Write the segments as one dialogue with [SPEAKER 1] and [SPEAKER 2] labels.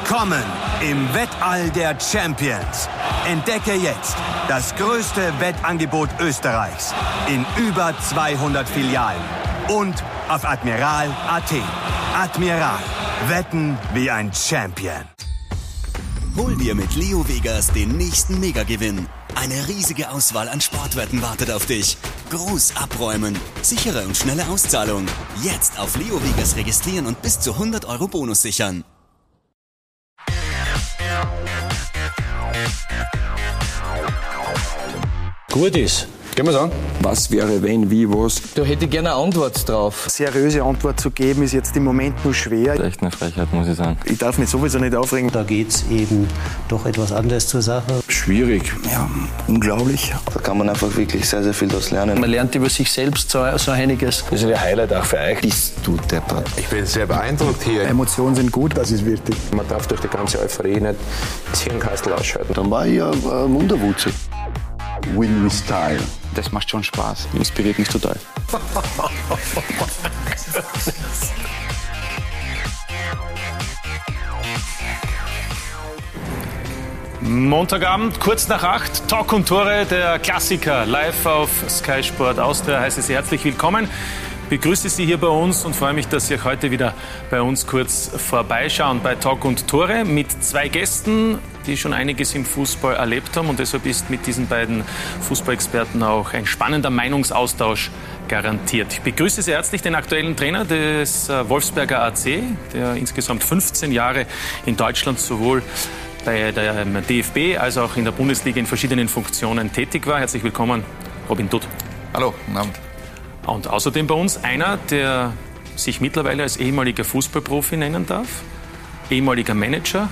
[SPEAKER 1] Willkommen im Wettall der Champions. Entdecke jetzt das größte Wettangebot Österreichs in über 200 Filialen und auf Admiral.at. Admiral, wetten wie ein Champion.
[SPEAKER 2] Hol dir mit Leo Vegas den nächsten Megagewinn. Eine riesige Auswahl an Sportwetten wartet auf dich. Groß abräumen, sichere und schnelle Auszahlung. Jetzt auf Leo Vegas registrieren und bis zu 100 Euro Bonus sichern.
[SPEAKER 3] Gut ist. Gehen wir an.
[SPEAKER 4] Was wäre, wenn, wie, was?
[SPEAKER 5] Da hätte ich gerne eine Antwort drauf.
[SPEAKER 6] Seriöse Antwort zu geben, ist jetzt im Moment nur schwer.
[SPEAKER 7] Echt eine Frechheit, muss ich sagen.
[SPEAKER 6] Ich darf mich sowieso nicht aufregen.
[SPEAKER 8] Da geht es eben doch etwas anders zur Sache.
[SPEAKER 4] Schwierig.
[SPEAKER 6] Ja, unglaublich.
[SPEAKER 9] Da kann man einfach wirklich sehr, sehr viel daraus lernen.
[SPEAKER 5] Man lernt über sich selbst so, so einiges.
[SPEAKER 3] Das ist ein Highlight auch für euch.
[SPEAKER 4] Bist du deppert.
[SPEAKER 10] Ich bin sehr beeindruckt hier.
[SPEAKER 6] Emotionen sind gut, das ist wichtig.
[SPEAKER 3] Man darf durch die ganze Euphorie nicht das Hirnkastel ausschalten.
[SPEAKER 9] Dann war ich ja äh, Wunderwutze.
[SPEAKER 4] Win with style.
[SPEAKER 9] Das macht schon Spaß.
[SPEAKER 4] Inspiriert mich total.
[SPEAKER 11] Montagabend, kurz nach acht, Talk und Tore, der Klassiker, live auf Sky Sport Austria. Heiße Sie herzlich willkommen. Begrüße Sie hier bei uns und freue mich, dass Sie auch heute wieder bei uns kurz vorbeischauen bei Talk und Tore mit zwei Gästen, die schon einiges im Fußball erlebt haben. Und deshalb ist mit diesen beiden Fußballexperten auch ein spannender Meinungsaustausch garantiert. Ich begrüße sehr herzlich den aktuellen Trainer des äh, Wolfsberger AC, der insgesamt 15 Jahre in Deutschland sowohl bei der DFB als auch in der Bundesliga in verschiedenen Funktionen tätig war. Herzlich willkommen, Robin Dutt.
[SPEAKER 10] Hallo, guten Abend.
[SPEAKER 11] Und außerdem bei uns einer, der sich mittlerweile als ehemaliger Fußballprofi nennen darf, ehemaliger Manager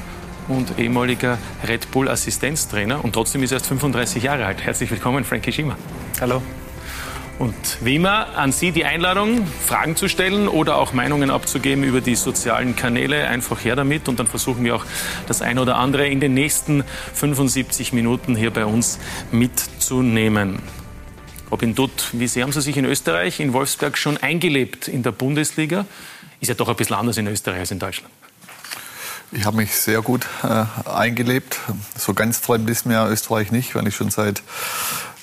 [SPEAKER 11] und ehemaliger Red Bull Assistenztrainer und trotzdem ist er erst 35 Jahre alt. Herzlich willkommen, Frankie Schimmer.
[SPEAKER 5] Hallo.
[SPEAKER 11] Und wie immer an Sie die Einladung, Fragen zu stellen oder auch Meinungen abzugeben über die sozialen Kanäle. Einfach her damit und dann versuchen wir auch das eine oder andere in den nächsten 75 Minuten hier bei uns mitzunehmen. Robin Dutt, wie sehr haben Sie sich in Österreich, in Wolfsberg schon eingelebt in der Bundesliga? Ist ja doch ein bisschen anders in Österreich als in Deutschland.
[SPEAKER 10] Ich habe mich sehr gut äh, eingelebt. So ganz fremd ist mir Österreich nicht, weil ich schon seit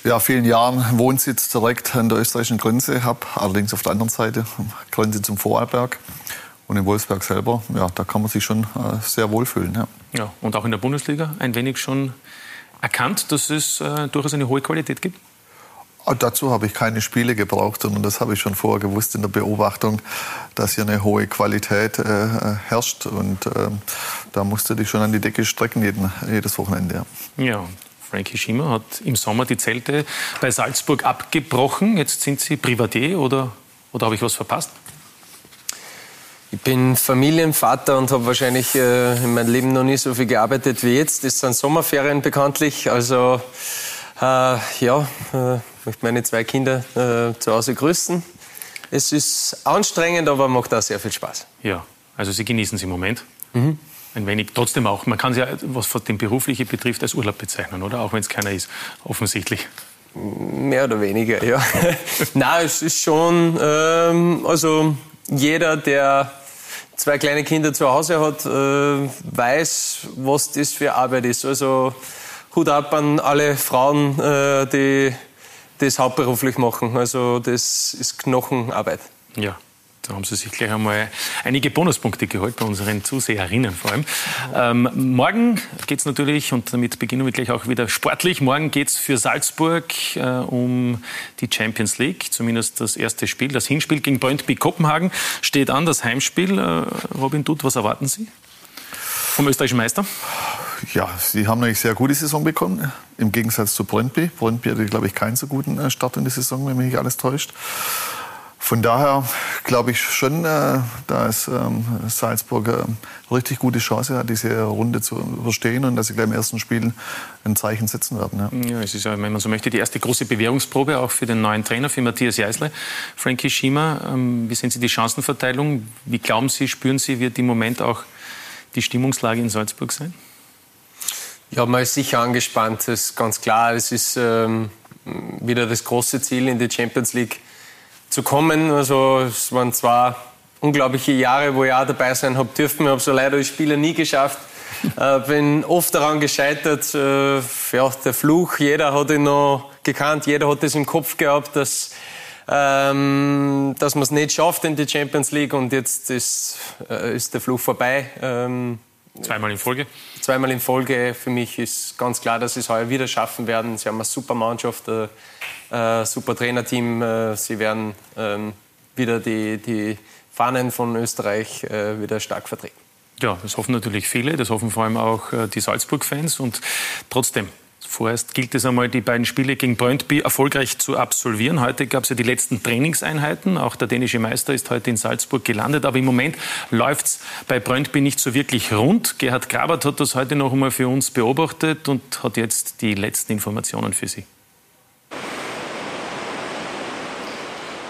[SPEAKER 10] ja, vielen Jahren Wohnsitz direkt an der österreichischen Grenze habe. Allerdings auf der anderen Seite, Grenze zum Vorarlberg. Und in Wolfsberg selber, ja, da kann man sich schon äh, sehr wohlfühlen. Ja.
[SPEAKER 11] ja, und auch in der Bundesliga ein wenig schon erkannt, dass es äh, durchaus eine hohe Qualität gibt?
[SPEAKER 10] Dazu habe ich keine Spiele gebraucht, sondern das habe ich schon vorher gewusst in der Beobachtung, dass hier eine hohe Qualität äh, herrscht. Und äh, da musste ich schon an die Decke strecken jeden, jedes Wochenende.
[SPEAKER 11] Ja. ja. Frankie Schimmer hat im Sommer die Zelte bei Salzburg abgebrochen. Jetzt sind Sie Privatier oder, oder habe ich was verpasst?
[SPEAKER 5] Ich bin Familienvater und habe wahrscheinlich äh, in meinem Leben noch nie so viel gearbeitet wie jetzt. Das sind Sommerferien bekanntlich. Also äh, ja, äh, ich möchte meine zwei Kinder äh, zu Hause grüßen. Es ist anstrengend, aber macht auch sehr viel Spaß.
[SPEAKER 11] Ja, also Sie genießen es im Moment. Mhm. Ein wenig, trotzdem auch. Man kann es ja, was den berufliche betrifft, als Urlaub bezeichnen, oder? Auch wenn es keiner ist, offensichtlich.
[SPEAKER 5] Mehr oder weniger, ja. Nein, es ist schon, ähm, also jeder, der zwei kleine Kinder zu Hause hat, äh, weiß, was das für Arbeit ist. Also Hut ab an alle Frauen, äh, die das hauptberuflich machen. Also das ist Knochenarbeit.
[SPEAKER 11] Ja. Da haben Sie sich gleich einmal einige Bonuspunkte geholt bei unseren Zuseherinnen vor allem. Ähm, morgen geht es natürlich, und damit beginnen wir gleich auch wieder sportlich, morgen geht es für Salzburg äh, um die Champions League, zumindest das erste Spiel. Das Hinspiel gegen Brøndby Kopenhagen steht an, das Heimspiel. Äh, Robin Dutt, was erwarten Sie vom österreichischen Meister?
[SPEAKER 10] Ja, sie haben eine sehr gute Saison bekommen, im Gegensatz zu Brøndby. Brøndby hatte, glaube ich, keinen so guten äh, Start in die Saison, wenn mich nicht alles täuscht. Von daher glaube ich schon, äh, dass ähm, Salzburg eine äh, richtig gute Chance hat, diese Runde zu überstehen und dass sie gleich im ersten Spiel ein Zeichen setzen werden.
[SPEAKER 11] Ja. ja, es ist wenn man so möchte, die erste große Bewährungsprobe auch für den neuen Trainer, für Matthias Jeißle. Frankie Schiemer, ähm, wie sehen Sie die Chancenverteilung? Wie glauben Sie, spüren Sie, wird im Moment auch die Stimmungslage in Salzburg sein?
[SPEAKER 5] Ja, man ist sicher angespannt, das ist ganz klar. Es ist ähm, wieder das große Ziel, in die Champions League zu kommen. Also es waren zwar unglaubliche Jahre, wo ich auch dabei sein habe dürfen. Ich habe so leider als Spieler nie geschafft, äh, bin oft daran gescheitert, äh, ja, der Fluch, jeder hat ihn noch gekannt, jeder hat es im Kopf gehabt, dass, ähm, dass man es nicht schafft in die Champions League und jetzt ist, äh, ist der Fluch vorbei. Ähm,
[SPEAKER 11] Zweimal in Folge?
[SPEAKER 5] Zweimal in Folge. Für mich ist ganz klar, dass sie es heuer wieder schaffen werden. Sie haben eine super Mannschaft, ein äh, super Trainerteam. Äh, sie werden ähm, wieder die, die Fahnen von Österreich äh, wieder stark vertreten.
[SPEAKER 11] Ja, das hoffen natürlich viele, das hoffen vor allem auch die Salzburg-Fans. Und trotzdem, Vorerst gilt es einmal, die beiden Spiele gegen Brøndby erfolgreich zu absolvieren. Heute gab es ja die letzten Trainingseinheiten. Auch der dänische Meister ist heute in Salzburg gelandet. Aber im Moment läuft es bei Brøndby nicht so wirklich rund. Gerhard Grabert hat das heute noch einmal für uns beobachtet und hat jetzt die letzten Informationen für Sie.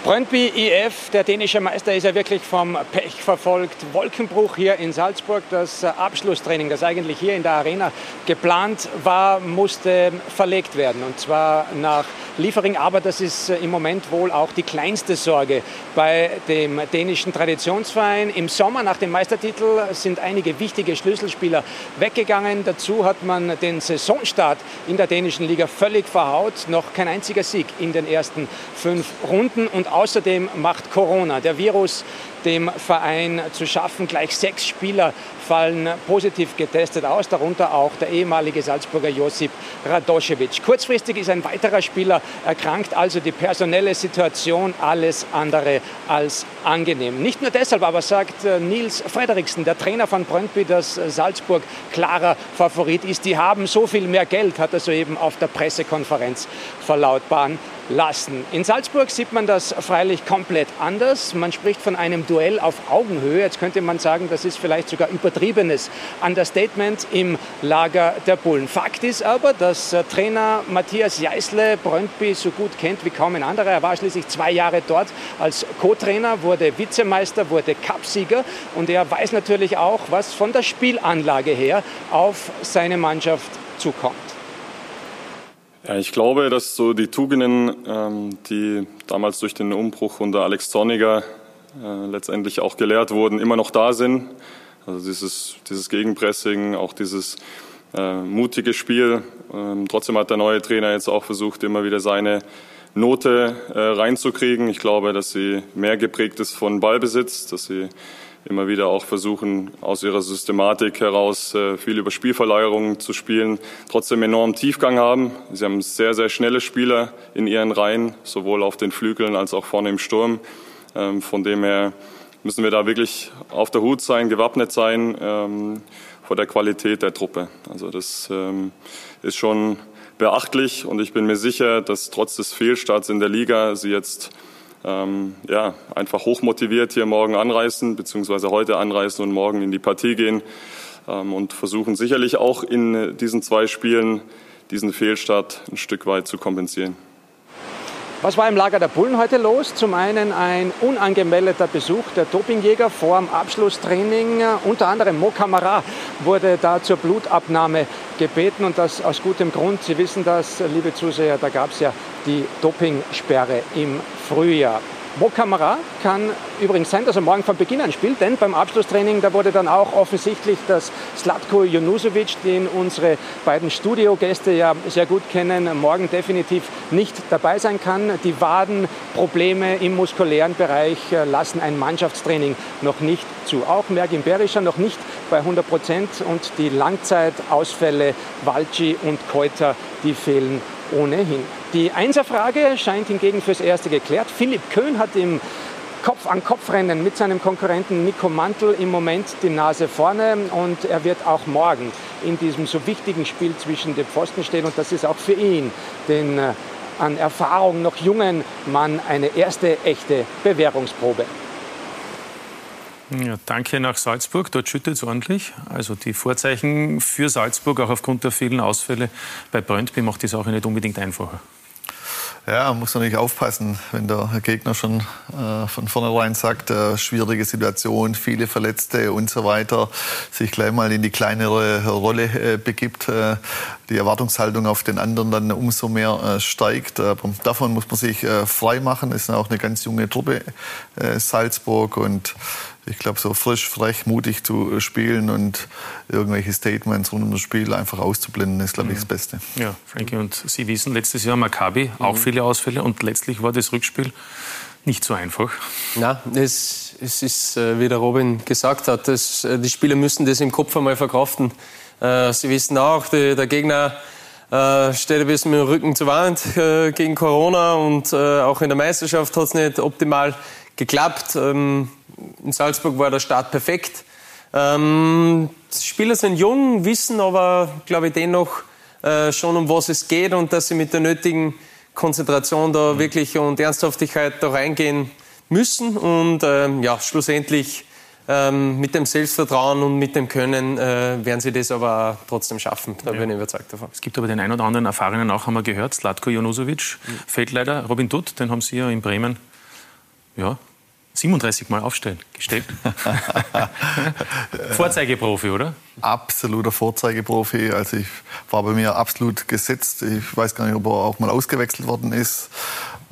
[SPEAKER 7] Brøndby IF, der dänische Meister, ist ja wirklich vom Pech verfolgt. Wolkenbruch hier in Salzburg. Das Abschlusstraining, das eigentlich hier in der Arena geplant war, musste verlegt werden. Und zwar nach Liefering. Aber das ist im Moment wohl auch die kleinste Sorge bei dem dänischen Traditionsverein. Im Sommer nach dem Meistertitel sind einige wichtige Schlüsselspieler weggegangen. Dazu hat man den Saisonstart in der dänischen Liga völlig verhaut. Noch kein einziger Sieg in den ersten fünf Runden. Und außerdem macht Corona, der Virus, dem Verein zu schaffen. Gleich sechs Spieler fallen positiv getestet aus, darunter auch der ehemalige Salzburger Josip Radoschewitsch. Kurzfristig ist ein weiterer Spieler erkrankt, also die personelle Situation alles andere als angenehm. Nicht nur deshalb aber sagt äh, Nils Frederiksen, der Trainer von Brøndby, dass Salzburg klarer Favorit ist. Die haben so viel mehr Geld, hat er soeben auf der Pressekonferenz verlautbaren lassen. In Salzburg sieht man das freilich komplett anders. Man spricht von einem Duell auf Augenhöhe. Jetzt könnte man sagen, das ist vielleicht sogar übertriebenes Understatement im Lager der Bullen. Fakt ist aber, dass äh, Trainer Matthias Jeißle Brøndby so gut kennt wie kaum ein anderer. Er war schließlich zwei Jahre dort als Co-Trainer, wurde Vizemeister, wurde Cupsieger und er weiß natürlich auch, was von der Spielanlage her auf seine Mannschaft zukommt.
[SPEAKER 12] Ja, ich glaube, dass so die Tugenden, ähm, die damals durch den Umbruch unter Alex Zorniger äh, letztendlich auch gelehrt wurden, immer noch da sind. Also dieses, dieses Gegenpressing, auch dieses äh, mutige Spiel. Ähm, trotzdem hat der neue Trainer jetzt auch versucht, immer wieder seine Note äh, reinzukriegen. Ich glaube, dass sie mehr geprägt ist von Ballbesitz, dass sie immer wieder auch versuchen, aus ihrer Systematik heraus äh, viel über Spielverlagerungen zu spielen, trotzdem enormen Tiefgang haben. Sie haben sehr, sehr schnelle Spieler in ihren Reihen, sowohl auf den Flügeln als auch vorne im Sturm. Ähm, von dem her müssen wir da wirklich auf der Hut sein, gewappnet sein ähm, vor der Qualität der Truppe. Also das ähm, ist schon beachtlich und ich bin mir sicher, dass trotz des Fehlstarts in der Liga sie jetzt ähm, ja, einfach hochmotiviert hier morgen anreisen, beziehungsweise heute anreisen und morgen in die Partie gehen ähm, und versuchen sicherlich auch in diesen zwei Spielen diesen Fehlstart ein Stück weit zu kompensieren.
[SPEAKER 7] Was war im Lager der Bullen heute los? Zum einen ein unangemeldeter Besuch der Dopingjäger vor dem Abschlusstraining. Unter anderem Mo Kamara wurde da zur Blutabnahme gebeten und das aus gutem Grund. Sie wissen das, liebe Zuseher, da gab es ja die Dopingsperre im Frühjahr. Mo Kamara kann übrigens sein, dass er morgen von Beginn an spielt, denn beim Abschlusstraining, da wurde dann auch offensichtlich, dass Slatko Junusovic, den unsere beiden Studiogäste ja sehr gut kennen, morgen definitiv nicht dabei sein kann. Die Wadenprobleme im muskulären Bereich äh, lassen ein Mannschaftstraining noch nicht zu. Auch Mergin Berischer noch nicht bei 100 Prozent und die Langzeitausfälle Walci und Keuter, die fehlen ohnehin. Die Einserfrage scheint hingegen fürs Erste geklärt. Philipp Köhn hat im Kopf-an-Kopf-Rennen mit seinem Konkurrenten Nico Mantel im Moment die Nase vorne und er wird auch morgen in diesem so wichtigen Spiel zwischen den Pfosten stehen und das ist auch für ihn, den äh, an Erfahrung noch jungen Mann, eine erste echte Bewährungsprobe.
[SPEAKER 11] Ja, danke nach Salzburg. Dort schüttet es ordentlich. Also die Vorzeichen für Salzburg, auch aufgrund der vielen Ausfälle bei Brøndby, macht die Sache nicht unbedingt einfacher.
[SPEAKER 10] Ja, man muss natürlich aufpassen, wenn der Gegner schon äh, von vornherein sagt, äh, schwierige Situation, viele Verletzte und so weiter, sich gleich mal in die kleinere Rolle äh, begibt, äh, die Erwartungshaltung auf den anderen dann umso mehr äh, steigt. Aber davon muss man sich äh, frei machen. Es ist auch eine ganz junge Truppe Salzburg und ich glaube, so frisch, frech, mutig zu spielen und irgendwelche Statements rund um das Spiel einfach auszublenden, ist, glaube ich, das Beste.
[SPEAKER 11] Ja, Frankie, und Sie wissen, letztes Jahr Maccabi, auch viele Ausfälle und letztlich war das Rückspiel nicht so einfach.
[SPEAKER 5] Na, es, es ist, äh, wie der Robin gesagt hat, das, äh, die Spieler müssen das im Kopf einmal verkraften. Äh, sie wissen auch, die, der Gegner steht ein bisschen mit dem Rücken zur Wand gegen Corona und auch in der Meisterschaft hat es nicht optimal geklappt. Ähm, in Salzburg war der Start perfekt. Ähm, die Spieler sind jung, wissen aber, glaube ich, dennoch äh, schon, um was es geht und dass sie mit der nötigen Konzentration da mhm. wirklich und Ernsthaftigkeit da reingehen müssen. Und ähm, ja, schlussendlich ähm, mit dem Selbstvertrauen und mit dem Können äh, werden sie das aber trotzdem schaffen. Da ja. bin ich überzeugt davon.
[SPEAKER 11] Es gibt aber den einen oder anderen Erfahrenen auch, haben wir gehört, Slatko Jonosovic, mhm. fällt leider. Robin Dutt, den haben Sie ja in Bremen ja, 37 Mal aufstellen gestellt. Vorzeigeprofi, oder?
[SPEAKER 10] Absoluter Vorzeigeprofi. Also ich war bei mir absolut gesetzt. Ich weiß gar nicht, ob er auch mal ausgewechselt worden ist.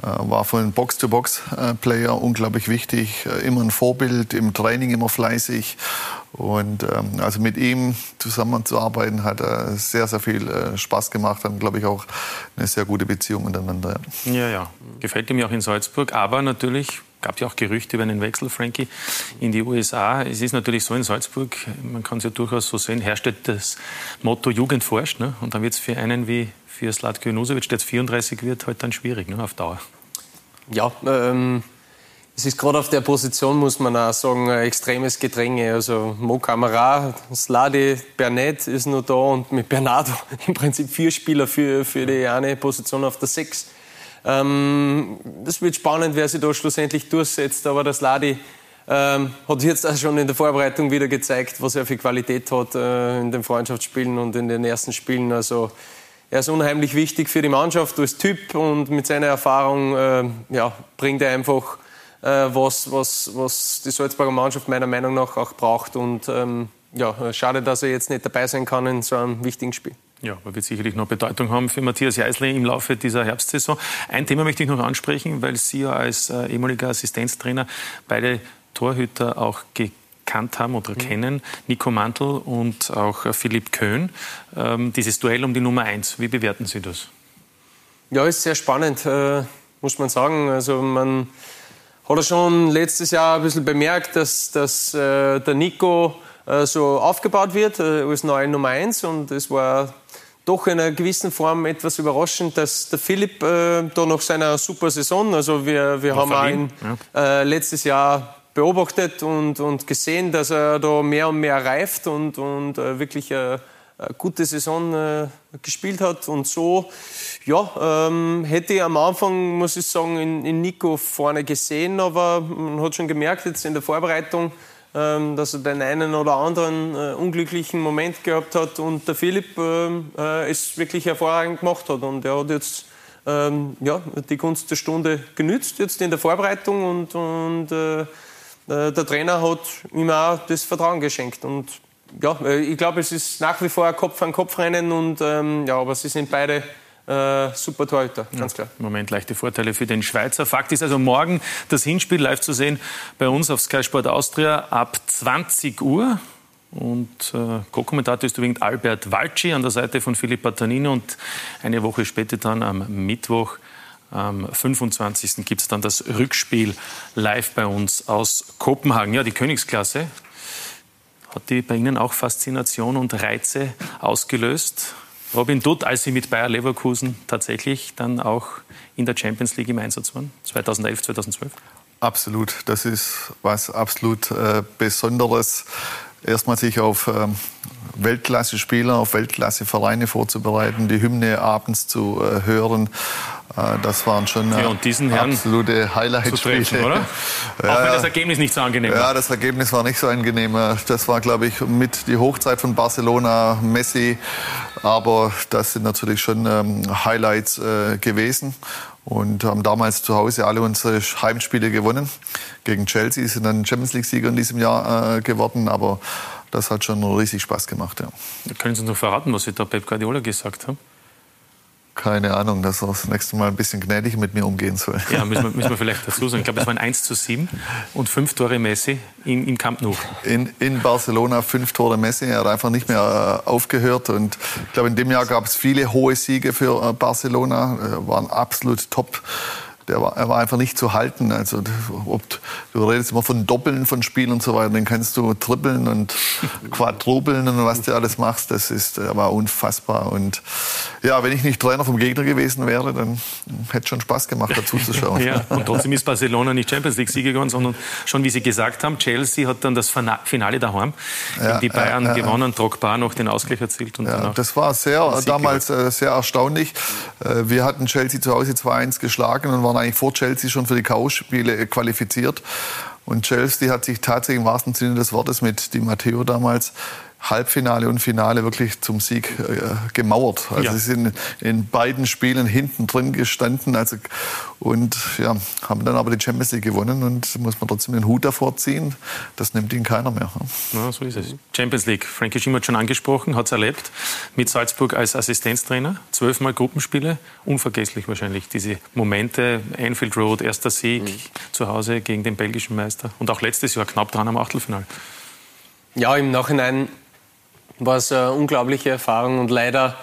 [SPEAKER 10] Äh, war von Box-to-Box-Player unglaublich wichtig. Äh, immer ein Vorbild, im Training immer fleißig. Und ähm, also mit ihm zusammenzuarbeiten hat äh, sehr, sehr viel äh, Spaß gemacht. Haben, glaube ich, auch eine sehr gute Beziehung miteinander.
[SPEAKER 11] Ja, ja. Gefällt ihm auch in Salzburg. Aber natürlich gab ja auch Gerüchte über einen Wechsel, Frankie, in die USA. Es ist natürlich so in Salzburg, man kann es ja durchaus so sehen, herrscht das Motto Jugend forscht. Ne? Und dann wird es für einen wie für Slatko Junusovic, der jetzt 34 wird, halt dann schwierig ne? auf Dauer.
[SPEAKER 5] Ja, ähm, es ist gerade auf der Position, muss man auch sagen, ein extremes Gedränge. Also Mo Kamara, Sladi, Bernat ist noch da und mit Bernardo im Prinzip vier Spieler für, für die eine Position auf der Sechs. Ähm, wird spannend, wer sich da schlussendlich durchsetzt. Aber das Ladi ähm, hat jetzt auch schon in der Vorbereitung wieder gezeigt, was er für Qualität hat äh, in den Freundschaftsspielen und in den ersten Spielen. Also er ist unheimlich wichtig für die Mannschaft als Typ und mit seiner Erfahrung äh, ja, bringt er einfach äh, was, was, was die Salzburger Mannschaft meiner Meinung nach auch braucht. Und ähm, ja, schade, dass er jetzt nicht dabei sein kann in so einem wichtigen Spiel.
[SPEAKER 11] Ja, aber wird sicherlich noch Bedeutung haben für Matthias Jeißle im Laufe dieser Herbstsaison. Ein Thema möchte ich noch ansprechen, weil Sie ja als äh, ehemaliger Assistenztrainer beide Torhüter auch gekannt haben oder mhm. kennen, Nico Mantel und auch äh, Philipp Köhn. Ähm, dieses Duell um die Nummer eins, wie bewerten Sie das?
[SPEAKER 5] Ja, ist sehr spannend, äh, muss man sagen. Also man hat ja schon letztes Jahr ein bisschen bemerkt, dass, dass äh, der Nico äh, so aufgebaut wird äh, als neue Nummer eins und es war doch in einer gewissen Form etwas überraschend, dass der Philipp äh, da nach seiner super Saison, also wir, wir haben ihn ja. äh, letztes Jahr beobachtet und, und gesehen, dass er da mehr und mehr reift und, und äh, wirklich eine, eine, gute Saison äh, gespielt hat. Und so ja, ähm, hätte ich am Anfang, muss ich sagen, in, in Nico vorne gesehen, aber man hat schon gemerkt jetzt in der Vorbereitung, dass er den einen oder anderen äh, unglücklichen Moment gehabt hat und der Philipp ähm, äh, es wirklich hervorragend gemacht hat. Und er hat jetzt ähm, ja, die Gunst der Stunde genützt, jetzt in der Vorbereitung und, und äh, äh der Trainer hat ihm auch das Vertrauen geschenkt. Und ja, äh, ich glaube, es ist nach wie vor ein Kopf-an-Kopf-Rennen ähm, ja, aber sie sind beide äh, super Torhüter, ganz klar.
[SPEAKER 11] Im Moment leichte Vorteile für den Schweizer. Fakt ist also morgen das Hinspiel live zu sehen bei uns auf Sky Sport Austria ab 20 Uhr. Und äh, Co-Kommentator ist übrigens Albert Walci an der Seite von Philipp Tanino. Und eine Woche später dann am Mittwoch, am 25. gibt es dann das Rückspiel live bei uns aus Kopenhagen. Ja, die Königsklasse. Hat die bei Ihnen auch Faszination und Reize ausgelöst? Robin Dutt, als Sie mit Bayer Leverkusen tatsächlich dann auch in der Champions League im Einsatz waren, 2011, 2012?
[SPEAKER 10] Absolut, das ist was absolut äh, Besonderes. Erstmal sich auf ähm, Weltklasse-Spieler, auf Weltklasse-Vereine vorzubereiten, die Hymne abends zu äh, hören. Äh, das waren schon
[SPEAKER 11] ja, diesen Herrn
[SPEAKER 10] absolute Highlight-Spiele.
[SPEAKER 11] oder? Ja, Auch wenn das Ergebnis nicht so angenehm war.
[SPEAKER 10] Ja, das Ergebnis war nicht so angenehm. Das war, glaube ich, mit die Hochzeit von Barcelona, Messi. Aber das sind natürlich schon ähm, Highlights äh, gewesen und haben damals zu Hause alle unsere Heimspiele gewonnen. Gegen Chelsea sind dann Champions League-Sieger in diesem Jahr äh, geworden, aber das hat schon riesig Spaß gemacht. Ja.
[SPEAKER 11] Können Sie uns noch verraten, was Sie da Pep Guardiola gesagt haben?
[SPEAKER 10] Keine Ahnung, dass er das nächste Mal ein bisschen gnädig mit mir umgehen soll.
[SPEAKER 11] Ja, müssen wir, müssen wir vielleicht dazu sagen. Ich glaube, es waren 1 zu 7 und fünf Tore Messi in, im Camp Nou.
[SPEAKER 10] In, in Barcelona fünf Tore Messi. Er hat einfach nicht mehr äh, aufgehört. Und ich glaube, in dem Jahr gab es viele hohe Siege für äh, Barcelona. Äh, waren absolut top der war, er war einfach nicht zu halten. Also, ob, du redest immer von Doppeln von Spielen und so weiter, dann kannst du trippeln und quadrupeln und was du alles machst, das ist, er war unfassbar. Und ja, wenn ich nicht Trainer vom Gegner gewesen wäre, dann hätte es schon Spaß gemacht, dazu zu schauen.
[SPEAKER 11] ja, und trotzdem ist Barcelona nicht Champions League-Sieger geworden, sondern schon, wie Sie gesagt haben, Chelsea hat dann das Finale daheim ja, die Bayern ja, ja, gewonnen, Drogba noch den Ausgleich erzielt. Und
[SPEAKER 10] ja, das war sehr, damals äh, sehr erstaunlich. Äh, wir hatten Chelsea zu Hause 2-1 geschlagen und waren waren eigentlich vor Chelsea schon für die K.O.-Spiele qualifiziert. Und Chelsea hat sich tatsächlich im wahrsten Sinne des Wortes mit Di Matteo damals Halbfinale und Finale wirklich zum Sieg äh, gemauert. Also ja. sie sind in beiden Spielen hinten drin gestanden also, und ja, haben dann aber die Champions League gewonnen und muss man trotzdem den Hut davor ziehen. Das nimmt ihnen keiner mehr.
[SPEAKER 11] Ja, so ist es. Champions League, Frankie Schimmer hat schon angesprochen, hat es erlebt mit Salzburg als Assistenztrainer. Zwölfmal Gruppenspiele, unvergesslich wahrscheinlich diese Momente. Anfield Road, erster Sieg mhm. zu Hause gegen den belgischen Meister und auch letztes Jahr knapp dran am Achtelfinale.
[SPEAKER 5] Ja, im Nachhinein war es eine unglaubliche Erfahrung und leider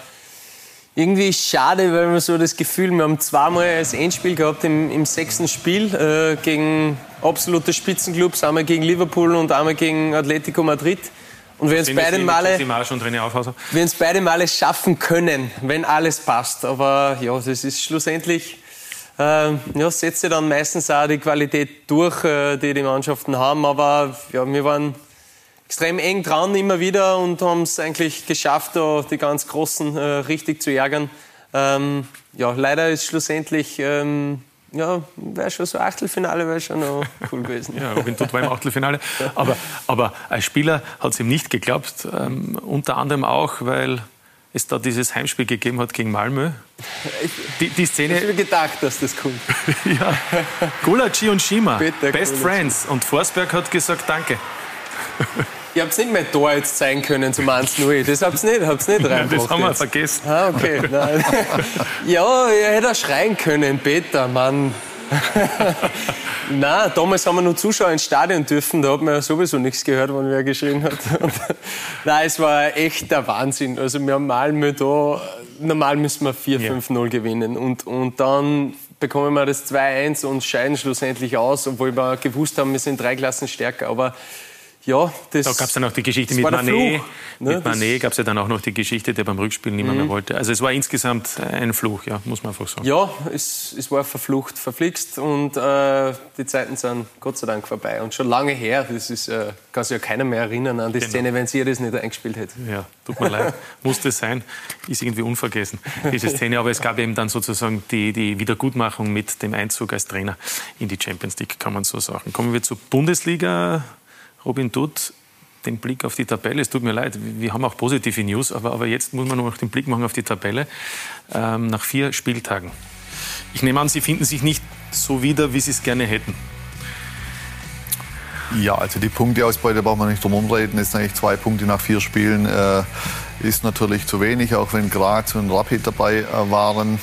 [SPEAKER 5] irgendwie schade, weil wir so das Gefühl, wir haben zweimal das Endspiel gehabt im, im sechsten Spiel äh, gegen absolute Spitzenclubs, einmal gegen Liverpool und einmal gegen Atletico Madrid. Und wir uns beide Male, wir uns beide Male schaffen können, wenn alles passt. Aber ja, das ist schlussendlich äh, ja, setzt ja dann meistens auch die Qualität durch, äh, die die Mannschaften haben. Aber ja, wir waren extrem eng dran immer wieder und haben es eigentlich geschafft, da die ganz Großen äh, richtig zu ärgern. Ähm, ja, leider ist schlussendlich ähm, ja, wäre schon so Achtelfinale wäre schon noch cool gewesen.
[SPEAKER 11] ja, Robin Tutt war im Achtelfinale. Aber, aber als Spieler hat es ihm nicht geklappt. Ähm, unter anderem auch, weil es da dieses Heimspiel gegeben hat gegen Malmö.
[SPEAKER 5] Die, die Szene. Ich habe gedacht, dass das kommt.
[SPEAKER 11] ja. Gulacsi und Shima, Bitte, Best Gulaci. Friends. Und Forsberg hat gesagt, danke.
[SPEAKER 5] Ich habe es nicht mehr Tor jetzt zeigen können zum 1-0. Das hab's nicht, hab's nicht
[SPEAKER 11] ja, Das haben wir jetzt. vergessen.
[SPEAKER 5] Ah, okay. Nein. ja, er hätte auch schreien können, Peter, Mann. Nein, damals haben wir nur Zuschauer ins Stadion dürfen, da hat man ja sowieso nichts gehört, wenn wer geschrien hat. Nein, es war echt der Wahnsinn. Also wir haben Malmö da, normal müssen wir 4-5-0 gewinnen und, und dann bekommen wir das 2-1 und scheiden schlussendlich aus, obwohl wir gewusst haben, wir sind drei Klassen stärker. Aber ja, das.
[SPEAKER 11] Da gab es dann auch die Geschichte mit Manet. Ne? Mit Manet gab es ja dann auch noch die Geschichte, der beim Rückspiel niemand mhm. mehr wollte. Also es war insgesamt ein Fluch, ja, muss man einfach sagen.
[SPEAKER 5] Ja, es, es war verflucht, verflixt und äh, die Zeiten sind Gott sei Dank vorbei. Und schon lange her, das ist, äh, kann sich ja keiner mehr erinnern an die genau. Szene, wenn sie das nicht eingespielt hätte.
[SPEAKER 11] Ja, tut mir leid, musste sein, ist irgendwie unvergessen, diese Szene. Aber es gab eben dann sozusagen die, die Wiedergutmachung mit dem Einzug als Trainer in die Champions League, kann man so sagen. Kommen wir zur Bundesliga. Robin Dutt, den Blick auf die Tabelle. Es tut mir leid, wir haben auch positive News, aber, aber jetzt muss man noch den Blick machen auf die Tabelle ähm, nach vier Spieltagen. Ich nehme an, Sie finden sich nicht so wieder, wie Sie es gerne hätten.
[SPEAKER 10] Ja, also die Punkteausbeute brauchen wir nicht drum reden. Ist eigentlich zwei Punkte nach vier Spielen äh, ist natürlich zu wenig, auch wenn Graz und Rapid dabei äh, waren.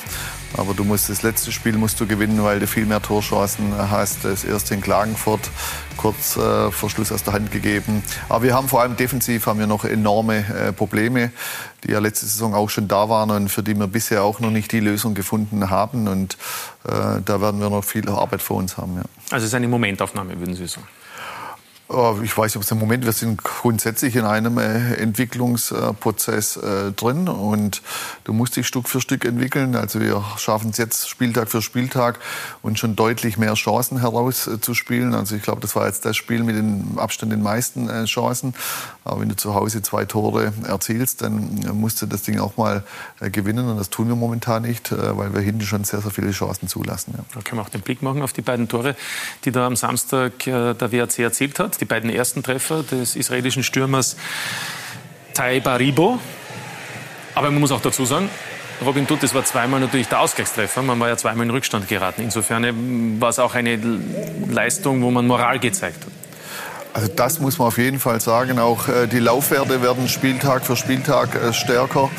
[SPEAKER 10] Aber du musst das letzte Spiel musst du gewinnen, weil du viel mehr Torchancen hast. Das erste in Klagenfurt kurz äh, vor Schluss aus der Hand gegeben. Aber wir haben vor allem defensiv haben wir noch enorme äh, Probleme, die ja letzte Saison auch schon da waren und für die wir bisher auch noch nicht die Lösung gefunden haben. Und äh, da werden wir noch viel Arbeit vor uns haben. Ja.
[SPEAKER 11] Also es ist eine Momentaufnahme, würden Sie sagen?
[SPEAKER 10] Oh, ich weiß ob es im Moment, wir sind grundsätzlich in einem äh, Entwicklungsprozess äh, drin und du musst dich Stück für Stück entwickeln. Also wir schaffen es jetzt Spieltag für Spieltag und schon deutlich mehr Chancen herauszuspielen. Also ich glaube, das war jetzt das Spiel mit dem Abstand den meisten äh, Chancen. Aber wenn du zu Hause zwei Tore erzielst, dann musst du das Ding auch mal gewinnen und das tun wir momentan nicht, weil wir hinten schon sehr, sehr viele Chancen zulassen. Ja.
[SPEAKER 11] Da können wir auch den Blick machen auf die beiden Tore, die da am Samstag der WRC erzielt hat die beiden ersten Treffer des israelischen Stürmers Tai Baribo. Aber man muss auch dazu sagen, Robin Dutt, das war zweimal natürlich der Ausgleichstreffer. Man war ja zweimal in Rückstand geraten. Insofern war es auch eine Leistung, wo man Moral gezeigt hat.
[SPEAKER 10] Also das muss man auf jeden Fall sagen. Auch äh, die Laufwerte werden Spieltag für Spieltag äh, stärker.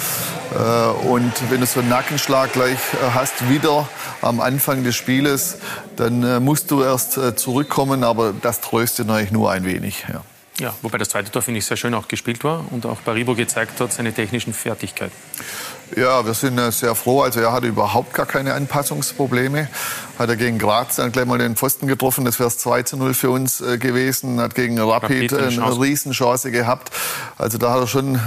[SPEAKER 10] Äh, und wenn du so einen Nackenschlag gleich äh, hast, wieder am Anfang des Spieles, dann äh, musst du erst äh, zurückkommen. Aber das tröstet natürlich nur ein wenig. Ja.
[SPEAKER 11] Ja, wobei das zweite Tor, finde ich, sehr schön auch gespielt war und auch Baribo gezeigt hat, seine technischen Fertigkeiten.
[SPEAKER 10] Ja, wir sind äh, sehr froh. Also er hatte überhaupt gar keine Anpassungsprobleme. Hat er gegen Graz dann gleich mal den Pfosten getroffen. Das wäre 2 zu 0 für uns äh, gewesen. Hat gegen Rapid,
[SPEAKER 11] Rapid eine Chance.
[SPEAKER 10] Riesenchance gehabt. Also da hat er schon, äh,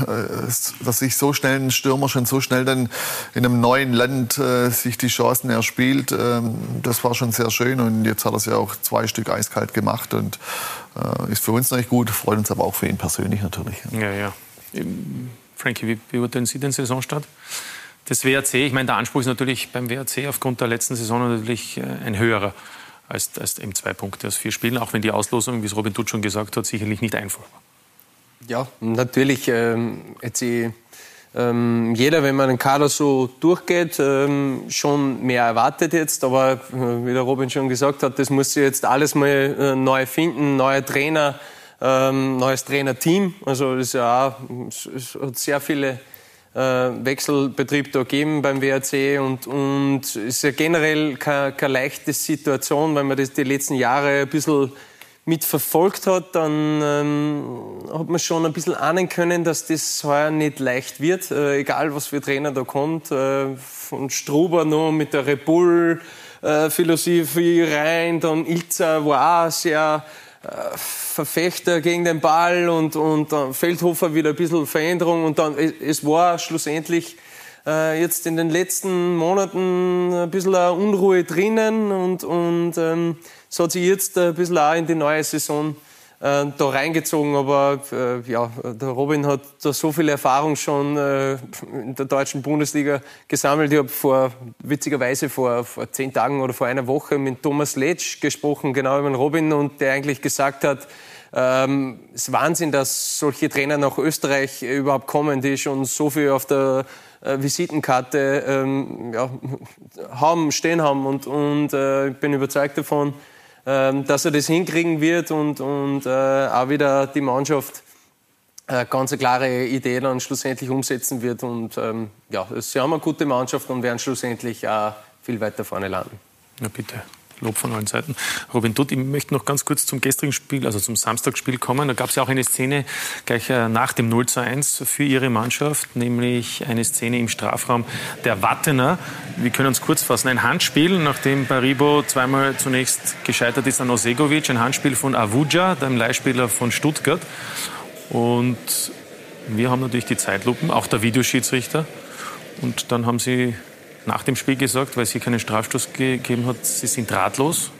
[SPEAKER 10] dass sich so schnell ein Stürmer schon so schnell dann in einem neuen Land sich die Chancen erspielt. Ähm, das war schon sehr schön. Und jetzt hat er es ja auch zwei Stück eiskalt gemacht. Und ist für uns natürlich gut, freut uns aber auch für ihn persönlich natürlich.
[SPEAKER 11] Ja, ja. Frankie, wie beurteilen Sie den Saisonstart? Das WRC, ich meine, der Anspruch ist natürlich beim WRC aufgrund der letzten Saison natürlich äh, ein höherer als, als eben zwei Punkte aus vier Spielen, auch wenn die Auslosung, wie es Robin Dutt schon gesagt hat, sicherlich nicht einfach war.
[SPEAKER 5] Ja, natürlich. Ähm, jetzt eh, ähm, jeder, wenn man den Kader so durchgeht, ähm, schon mehr erwartet jetzt. Aber äh, wie der Robin schon gesagt hat, das muss sich jetzt alles mal äh, neu finden, neuer Trainer, ähm, neues Trainerteam. Also ist ja auch, es, es hat sehr viele äh, Wechselbetrieb da gegeben beim WRC und, und ist ja generell keine, keine leichte Situation, wenn man das die letzten Jahre ein bisschen mitverfolgt hat, dann ähm, hat man schon ein bisschen ahnen können, dass das heuer nicht leicht wird, äh, egal was für Trainer da kommt. Äh, von Struber noch mit der Red Bull äh, Philosophie rein, dann Ilza war auch sehr Verfechter gegen den Ball und, und Feldhofer wieder ein bisschen Veränderung und dann es, war schlussendlich äh, jetzt in den letzten Monaten ein bisschen Unruhe drinnen und, und ähm, es hat sich jetzt ein bisschen auch in die neue Saison äh, da reingezogen. Aber äh, ja, der Robin hat da so viel Erfahrung schon äh, in der deutschen Bundesliga gesammelt. Ich habe vor, witzigerweise vor, vor zehn Tagen oder vor einer Woche mit Thomas Letsch gesprochen, genau über den Robin, und der eigentlich gesagt hat, ähm, es ist Wahnsinn, dass solche Trainer nach Österreich äh, überhaupt kommen, die schon so viel auf der äh, Visitenkarte ähm, ja, haben, stehen haben. Und, und äh, ich bin überzeugt davon, dass er das hinkriegen wird und, und äh, auch wieder die Mannschaft äh, ganz eine klare Idee dann schlussendlich umsetzen wird. Und ähm, ja, sie haben eine gute Mannschaft und werden schlussendlich auch viel weiter vorne landen.
[SPEAKER 11] Na bitte. Lob von allen Seiten. Robin Dutt, ich möchte noch ganz kurz zum gestrigen Spiel, also zum Samstagsspiel kommen. Da gab es ja auch eine Szene gleich äh, nach dem 0 zu 1 für Ihre Mannschaft, nämlich eine Szene im Strafraum der Wattener. Wir können uns kurz fassen. Ein Handspiel, nachdem Baribo zweimal zunächst gescheitert ist an Osegovic, ein Handspiel von Avuja, dem Leihspieler von Stuttgart. Und wir haben natürlich die Zeitlupen, auch der Videoschiedsrichter. Und dann haben sie nach dem Spiel gesagt, weil es hier keinen Strafstoß gegeben hat, sie sind ratlos.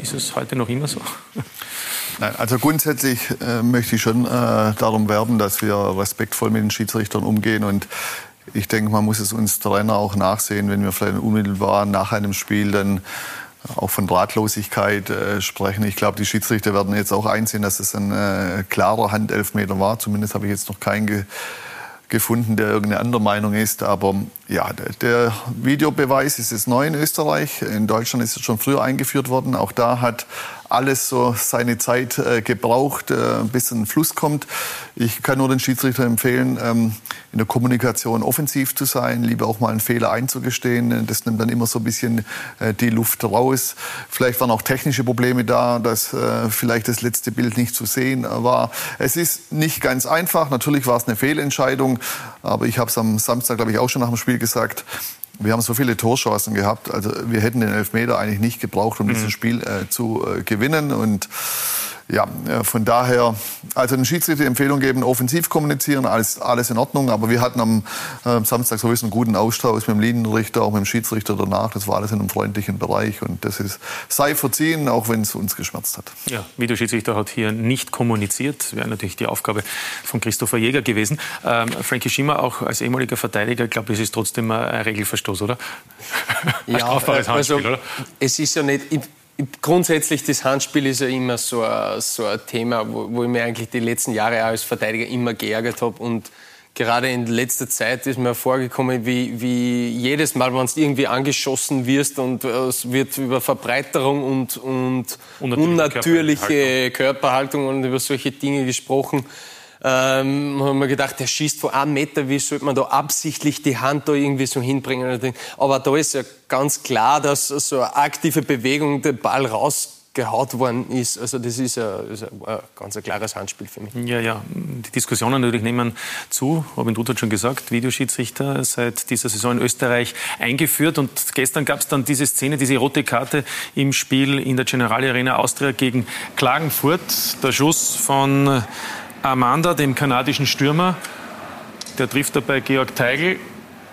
[SPEAKER 11] Ist es heute noch immer so?
[SPEAKER 10] Nein, also grundsätzlich äh, möchte ich schon äh, darum werben, dass wir respektvoll mit den Schiedsrichtern umgehen und ich denke, man muss es uns Trainer auch nachsehen, wenn wir vielleicht unmittelbar nach einem Spiel dann auch von Ratlosigkeit äh, sprechen. Ich glaube, die Schiedsrichter werden jetzt auch einsehen, dass es ein äh, klarer Handelfmeter war. Zumindest habe ich jetzt noch keinen gefunden, der irgendeine andere Meinung ist. Aber ja, der, Videobeweis ist jetzt neu in Österreich. In Deutschland ist es schon früher eingeführt worden. Auch da hat alles so seine Zeit äh, gebraucht, äh, bis ein Fluss kommt. Ich kann nur den Schiedsrichter empfehlen, ähm, in der Kommunikation offensiv zu sein, lieber auch mal einen Fehler einzugestehen. Das nimmt dann immer so ein bisschen äh, die Luft raus. Vielleicht waren auch technische Probleme da, dass äh, vielleicht das letzte Bild nicht zu sehen war. Es ist nicht ganz einfach. Natürlich war es eine Fehlentscheidung, aber ich habe es am Samstag, glaube ich, auch schon nach dem Spiel gesagt. Wir haben so viele Torchancen gehabt. Also wir hätten den Elfmeter eigentlich nicht gebraucht, um
[SPEAKER 11] Mhm.
[SPEAKER 10] dieses Spiel äh, zu äh, gewinnen. Und ja, äh, von daher, also den Schiedsrichter die Empfehlung geben, offensiv kommunizieren, alles, alles in Ordnung. Aber wir hatten am äh, Samstag sowieso einen guten Austausch mit dem Linienrichter, auch mit dem Schiedsrichter danach. Das war alles in einem freundlichen Bereich. Und das ist, sei verziehen, auch wenn es uns geschmerzt hat.
[SPEAKER 11] Ja, Videoschiedsrichter hat hier nicht kommuniziert. Wäre natürlich die Aufgabe von Christopher Jäger gewesen. Ähm, Frankie Schimmer, auch als ehemaliger Verteidiger, ich glaube, es ist trotzdem ein Regelverstoß, oder? Ein strafbares
[SPEAKER 5] äh, also,
[SPEAKER 11] Handspiel, oder?
[SPEAKER 5] Es ist ja nicht. Ich, ich, grundsätzlich, das Handspiel ist ja immer so ein, so ein Thema, wo, wo ich mir eigentlich die letzten Jahre als Verteidiger immer geärgert habe. Und gerade in letzter Zeit ist mir vorgekommen, wie, wie jedes Mal, wenn du irgendwie angeschossen wirst und es wird über Verbreiterung und, und unnatürliche, unnatürliche Körperhaltung. Körperhaltung und über solche Dinge gesprochen. Ähm, haben wir gedacht, der schießt von einem Meter, wie sollte man da absichtlich die Hand da irgendwie so hinbringen? Aber da ist ja ganz klar, dass so eine aktive Bewegung den Ball raus gehaut worden ist. Also das ist ist ein, ganz ein klares Handspiel für mich.
[SPEAKER 11] Ja, ja. Die Diskussionen natürlich nehmen zu. Robin Dutt hat schon gesagt, Videoschiedsrichter seit dieser Saison in Österreich eingeführt. Und gestern gab es dann diese Szene, diese rote Karte im Spiel in der Generali Arena Austria gegen Klagenfurt. Der Schuss von Amanda, dem kanadischen Stürmer. Der trifft dabei Georg Teigl.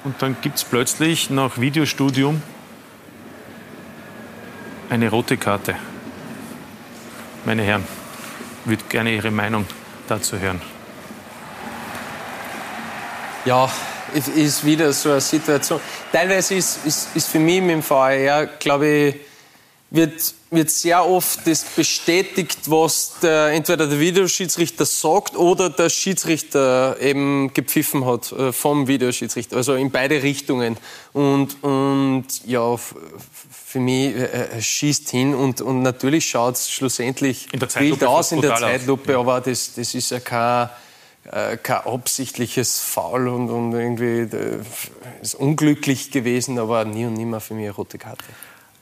[SPEAKER 11] Und dann gibt es plötzlich nach Videostudium eine rote Karte meine Herren, würde gerne Ihre Meinung dazu hören.
[SPEAKER 5] Ja, es ist wieder so eine Situation. Teilweise ist, ist, ist für mich mit dem VAR, glaube ich, wird, wird sehr oft das bestätigt, was der, entweder der Videoschiedsrichter sagt oder der Schiedsrichter eben gepfiffen hat äh, vom Videoschiedsrichter. Also in beide Richtungen. Und, und ja, für mich äh, schießt hin und, und natürlich schaut es schlussendlich wild aus in der Zeitlupe, aber das, das ist ja kein äh, kein absichtliches Foul und, und irgendwie äh, ist unglücklich gewesen, aber nie und nimmer für mich eine rote Karte.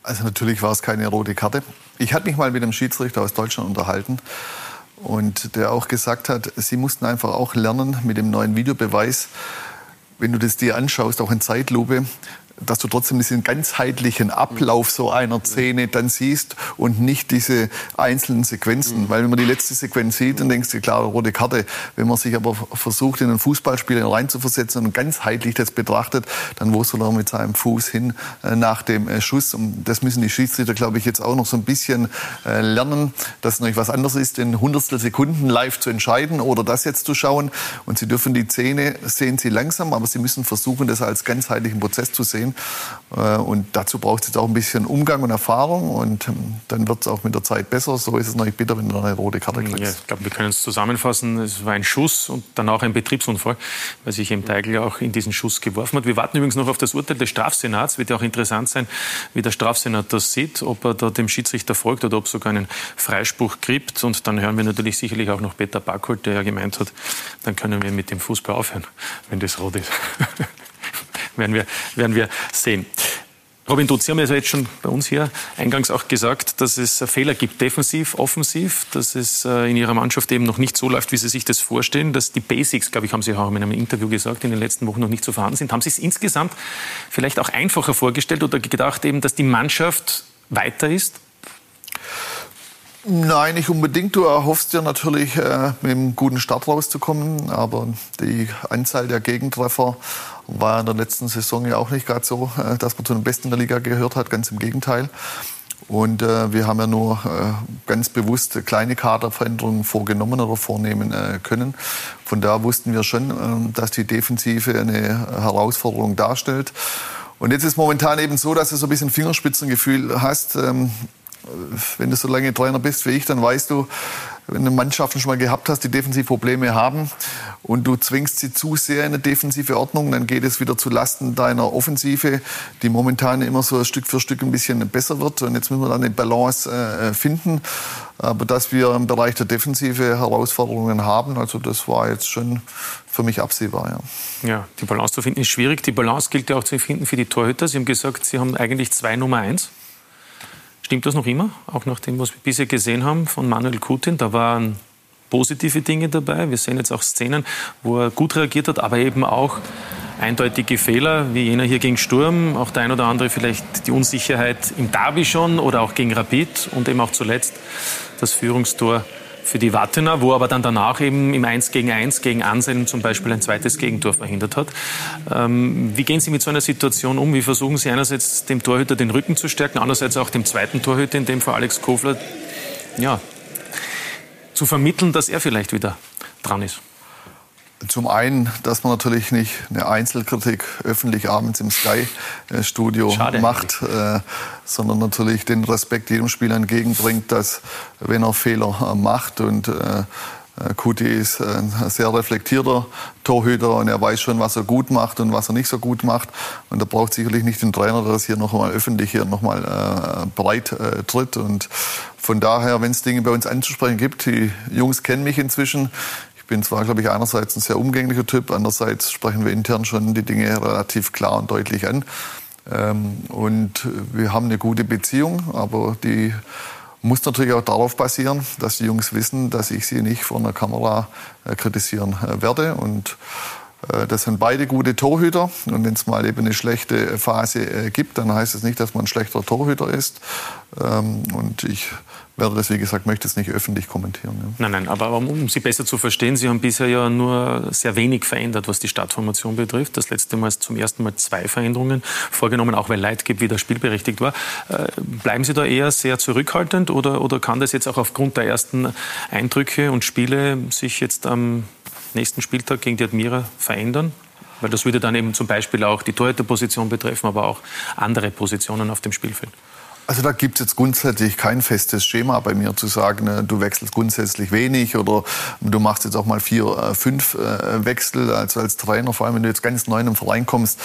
[SPEAKER 10] Also natürlich war es keine rote Karte. Ich hatte mich mal mit einem Schiedsrichter aus Deutschland unterhalten und der auch gesagt hat, sie mussten einfach auch lernen mit dem neuen Videobeweis, wenn du das dir anschaust, auch in Zeitlupe, dass du trotzdem diesen ganzheitlichen Ablauf so einer Szene dann siehst und nicht diese einzelnen Sequenzen. Mhm. Weil wenn man die letzte Sequenz sieht, dann denkst du, klar, rote Karte. Wenn man sich aber versucht, in ein Fußballspiel reinzuversetzen und ganzheitlich das betrachtet, dann wo soll er mit seinem Fuß hin äh, nach dem äh, Schuss? Und das müssen die Schiedsrichter, glaube ich, jetzt auch noch so ein bisschen äh, lernen, dass es natürlich was anderes ist, in Hundertstel Sekunden live zu entscheiden oder das jetzt zu schauen. Und sie dürfen die Szene, sehen sie langsam, aber sie müssen versuchen, das als ganzheitlichen Prozess zu sehen. Äh, und dazu braucht es jetzt auch ein bisschen Umgang und Erfahrung und ähm, dann wird es auch mit der Zeit besser. So ist es natürlich bitter, wenn du eine rote Karte kriegst.
[SPEAKER 11] Ja, ich glaube, wir können es zusammenfassen. Es war ein Schuss und danach ein Betriebsunfall, weil sich eben Teigl auch in diesen Schuss geworfen hat. Wir warten übrigens noch auf das Urteil des Strafsenats. Wird ja auch interessant sein, wie der Strafsenat das sieht, ob er da dem Schiedsrichter folgt oder ob es sogar einen Freispruch gibt. Und dann hören wir natürlich sicherlich auch noch Peter Backholt, der ja gemeint hat, dann können wir mit dem Fußball aufhören, wenn das rot ist. werden wir, werden wir sehen. Robin Dutz, Sie haben ja jetzt schon bei uns hier eingangs auch gesagt, dass es Fehler gibt, defensiv, offensiv, dass es äh, in Ihrer Mannschaft eben noch nicht so läuft, wie Sie sich das vorstellen, dass die Basics, glaube ich, haben Sie auch in einem Interview gesagt, in den letzten Wochen noch nicht so vorhanden sind. Haben Sie es insgesamt vielleicht auch einfacher vorgestellt oder gedacht eben, dass die Mannschaft weiter ist?
[SPEAKER 10] Nein, nicht unbedingt. Du erhoffst dir natürlich, äh, mit einem guten Start rauszukommen. Aber die Anzahl der Gegentreffer war in der letzten Saison ja auch nicht gerade so, äh, dass man zu den Besten der Liga gehört hat. Ganz im Gegenteil. Und äh, wir haben ja nur äh, ganz bewusst kleine Kaderveränderungen vorgenommen oder vornehmen äh, können. Von da wussten wir schon, äh, dass die Defensive eine Herausforderung darstellt. Und jetzt ist momentan eben so, dass du so ein bisschen Fingerspitzengefühl hast. Ähm, wenn du so lange Trainer bist wie ich, dann weißt du, wenn du Mannschaften schon mal gehabt hast, die Defensivprobleme haben und du zwingst sie zu sehr in eine defensive Ordnung, dann geht es wieder zu Lasten deiner Offensive, die momentan immer so Stück für Stück ein bisschen besser wird. Und jetzt müssen wir dann eine Balance äh, finden. Aber dass wir im Bereich der Defensive Herausforderungen haben, also das war jetzt schon für mich absehbar.
[SPEAKER 11] Ja. ja, die Balance zu finden ist schwierig. Die Balance gilt ja auch zu finden für die Torhüter. Sie haben gesagt, Sie haben eigentlich zwei Nummer eins. Stimmt das noch immer? Auch nach dem, was wir bisher gesehen haben von Manuel Kutin? Da waren positive Dinge dabei. Wir sehen jetzt auch Szenen, wo er gut reagiert hat, aber eben auch eindeutige Fehler, wie jener hier gegen Sturm, auch der ein oder andere vielleicht die Unsicherheit im Derby schon oder auch gegen Rapid und eben auch zuletzt das Führungstor für die Wattener, wo aber dann danach eben im 1 gegen 1 gegen Anselm zum Beispiel ein zweites Gegentor verhindert hat. Ähm, wie gehen Sie mit so einer Situation um? Wie versuchen Sie einerseits dem Torhüter den Rücken zu stärken, andererseits auch dem zweiten Torhüter, in dem Fall Alex Kofler, ja, zu vermitteln, dass er vielleicht wieder dran ist?
[SPEAKER 10] Zum einen, dass man natürlich nicht eine Einzelkritik öffentlich abends im Sky-Studio macht, äh, sondern natürlich den Respekt jedem Spieler entgegenbringt, dass wenn er Fehler äh, macht und äh, Äh, Kuti ist ein sehr reflektierter Torhüter und er weiß schon, was er gut macht und was er nicht so gut macht. Und er braucht sicherlich nicht den Trainer, der das hier noch einmal öffentlich hier noch mal äh, breit äh, tritt. Und von daher, wenn es Dinge bei uns anzusprechen gibt, die Jungs kennen mich inzwischen. Bin zwar, glaube ich, einerseits ein sehr umgänglicher Typ, andererseits sprechen wir intern schon die Dinge relativ klar und deutlich an. Ähm, und wir haben eine gute Beziehung, aber die muss natürlich auch darauf basieren, dass die Jungs wissen, dass ich sie nicht vor einer Kamera äh, kritisieren äh, werde. Und das sind beide gute Torhüter. Und wenn es mal eben eine schlechte Phase gibt, dann heißt es nicht, dass man ein schlechter Torhüter ist. Ähm, und ich werde das, wie gesagt, möchte es nicht öffentlich kommentieren.
[SPEAKER 11] Nein, nein, aber um Sie besser zu verstehen, Sie haben bisher ja nur sehr wenig verändert, was die Startformation betrifft. Das letzte Mal zum ersten Mal zwei Veränderungen vorgenommen, auch weil Leitgeb wieder spielberechtigt war. Äh, bleiben Sie da eher sehr zurückhaltend oder, oder kann das jetzt auch aufgrund der ersten Eindrücke und Spiele sich jetzt am nächsten Spieltag gegen die Admira verändern? Weil das würde dann eben zum Beispiel auch die Torhüterposition betreffen, aber auch andere Positionen auf dem Spielfeld.
[SPEAKER 10] Also da gibt es jetzt grundsätzlich kein festes Schema bei mir zu sagen, äh, du wechselst grundsätzlich wenig oder du machst jetzt auch mal vier, äh, fünf äh, Wechsel als, als Trainer, vor allem wenn du jetzt ganz neu in den Verein kommst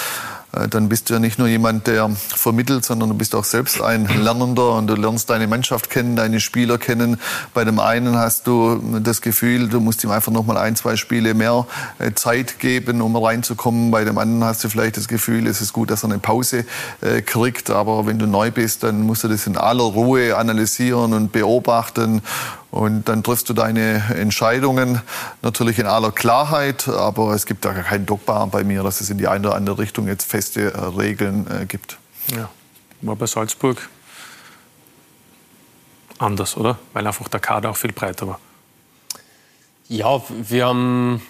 [SPEAKER 10] dann bist du ja nicht nur jemand, der vermittelt, sondern du bist auch selbst ein Lernender und du lernst deine Mannschaft kennen, deine Spieler kennen. Bei dem einen hast du das Gefühl, du musst ihm einfach noch mal ein, zwei Spiele mehr äh, Zeit geben, um reinzukommen. Bei dem anderen hast du vielleicht das Gefühl, es ist gut, dass er eine Pause äh, kriegt. Aber wenn du neu bist, dann musst du das in aller Ruhe analysieren und beobachten und dann triffst du deine Entscheidungen natürlich in aller Klarheit, aber es gibt da gar kein Dogma bei mir, dass es in die eine oder andere Richtung jetzt feste äh, Regeln äh, gibt.
[SPEAKER 11] Ja, war bei Salzburg anders, oder? Weil einfach der Kader auch viel breiter war.
[SPEAKER 5] Ja, wir haben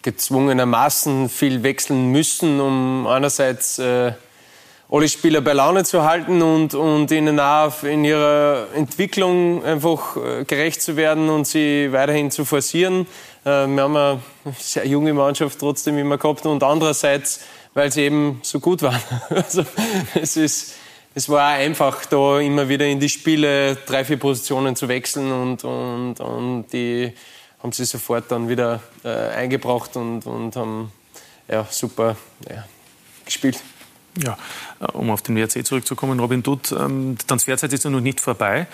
[SPEAKER 5] gezwungenermaßen viel wechseln müssen, um einerseits äh, alle Spieler bei Laune zu halten und, und ihnen auch in ihrer Entwicklung einfach äh, gerecht zu werden und sie weiterhin zu forcieren. Äh, wir haben eine sehr junge Mannschaft trotzdem immer gehabt und andererseits, weil sie eben so gut waren. Also es, ist, es war auch einfach, da immer wieder in die Spiele drei, vier Positionen zu wechseln und, und, und die haben sie sofort dann wieder äh, eingebracht und, und haben ja, super ja, gespielt.
[SPEAKER 11] Ja, äh, um auf den WRC zurückzukommen, Robin Dutt, ähm, die Transferzeit ist ja noch nicht vorbei.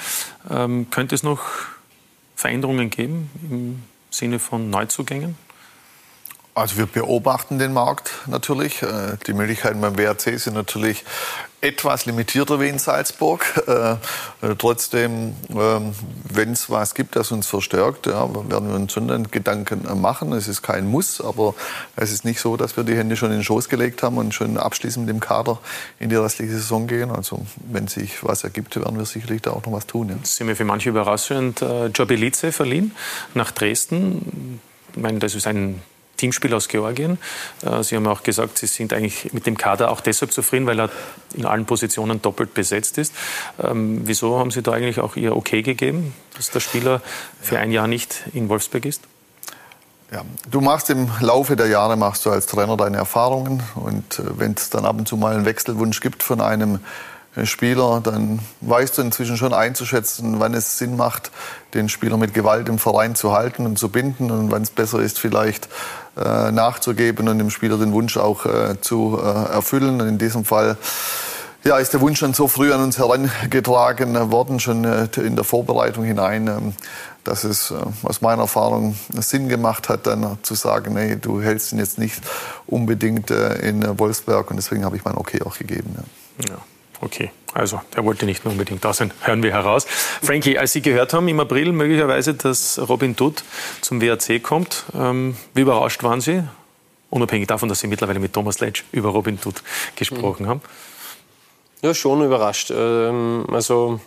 [SPEAKER 11] Ähm, könnte es noch Veränderungen geben im Sinne von Neuzugängen?
[SPEAKER 10] Also wir beobachten den Markt natürlich. Äh, die Möglichkeiten beim WRC sind natürlich etwas limitierter wie in Salzburg. Äh, äh, trotzdem, ähm, wenn es was gibt, das uns verstärkt, ja, werden wir uns schon einen Gedanken machen. Es ist kein Muss, aber es ist nicht so, dass wir die Hände schon in den Schoß gelegt haben und schon abschließend mit dem Kader in die restliche Saison gehen. Also wenn sich was ergibt, werden wir sicherlich da auch noch was tun. Ja.
[SPEAKER 11] Sind wir für manche überraschend. Äh, Jobelice verliehen nach Dresden. Ich meine, das ist ein Teamspiel aus Georgien. Äh, Sie haben auch gesagt, Sie sind eigentlich mit dem Kader auch deshalb zufrieden, weil er in allen Positionen doppelt besetzt ist. Ähm, wieso haben Sie da eigentlich auch Ihr Okay gegeben, dass der Spieler für ein Jahr nicht in Wolfsburg ist?
[SPEAKER 10] Ja, du machst im Laufe der Jahre machst du als Trainer deine Erfahrungen und äh, wenn es dann ab und zu mal einen Wechselwunsch gibt von einem Spieler, dann weißt du inzwischen schon einzuschätzen, wann es Sinn macht, den Spieler mit Gewalt im Verein zu halten und zu binden und wann es besser ist, vielleicht äh, nachzugeben und dem Spieler den Wunsch auch äh, zu äh, erfüllen. Und in diesem Fall ja, ist der Wunsch schon so früh an uns herangetragen worden, schon äh, in der Vorbereitung hinein, ähm, dass es äh, aus meiner Erfahrung Sinn gemacht hat, dann zu sagen, nee, du hältst ihn jetzt nicht unbedingt äh, in Wolfsberg und deswegen habe ich mein Okay auch gegeben.
[SPEAKER 11] Ja. ja. Okay, also der wollte nicht unbedingt da sein, hören wir heraus. Frankie, als Sie gehört haben im April möglicherweise, dass Robin Dutt zum WRC kommt, ähm, wie überrascht waren Sie? Unabhängig davon, dass Sie mittlerweile mit Thomas Letsch über Robin Dutt gesprochen mhm. haben.
[SPEAKER 5] Ja, schon überrascht. Ähm, also,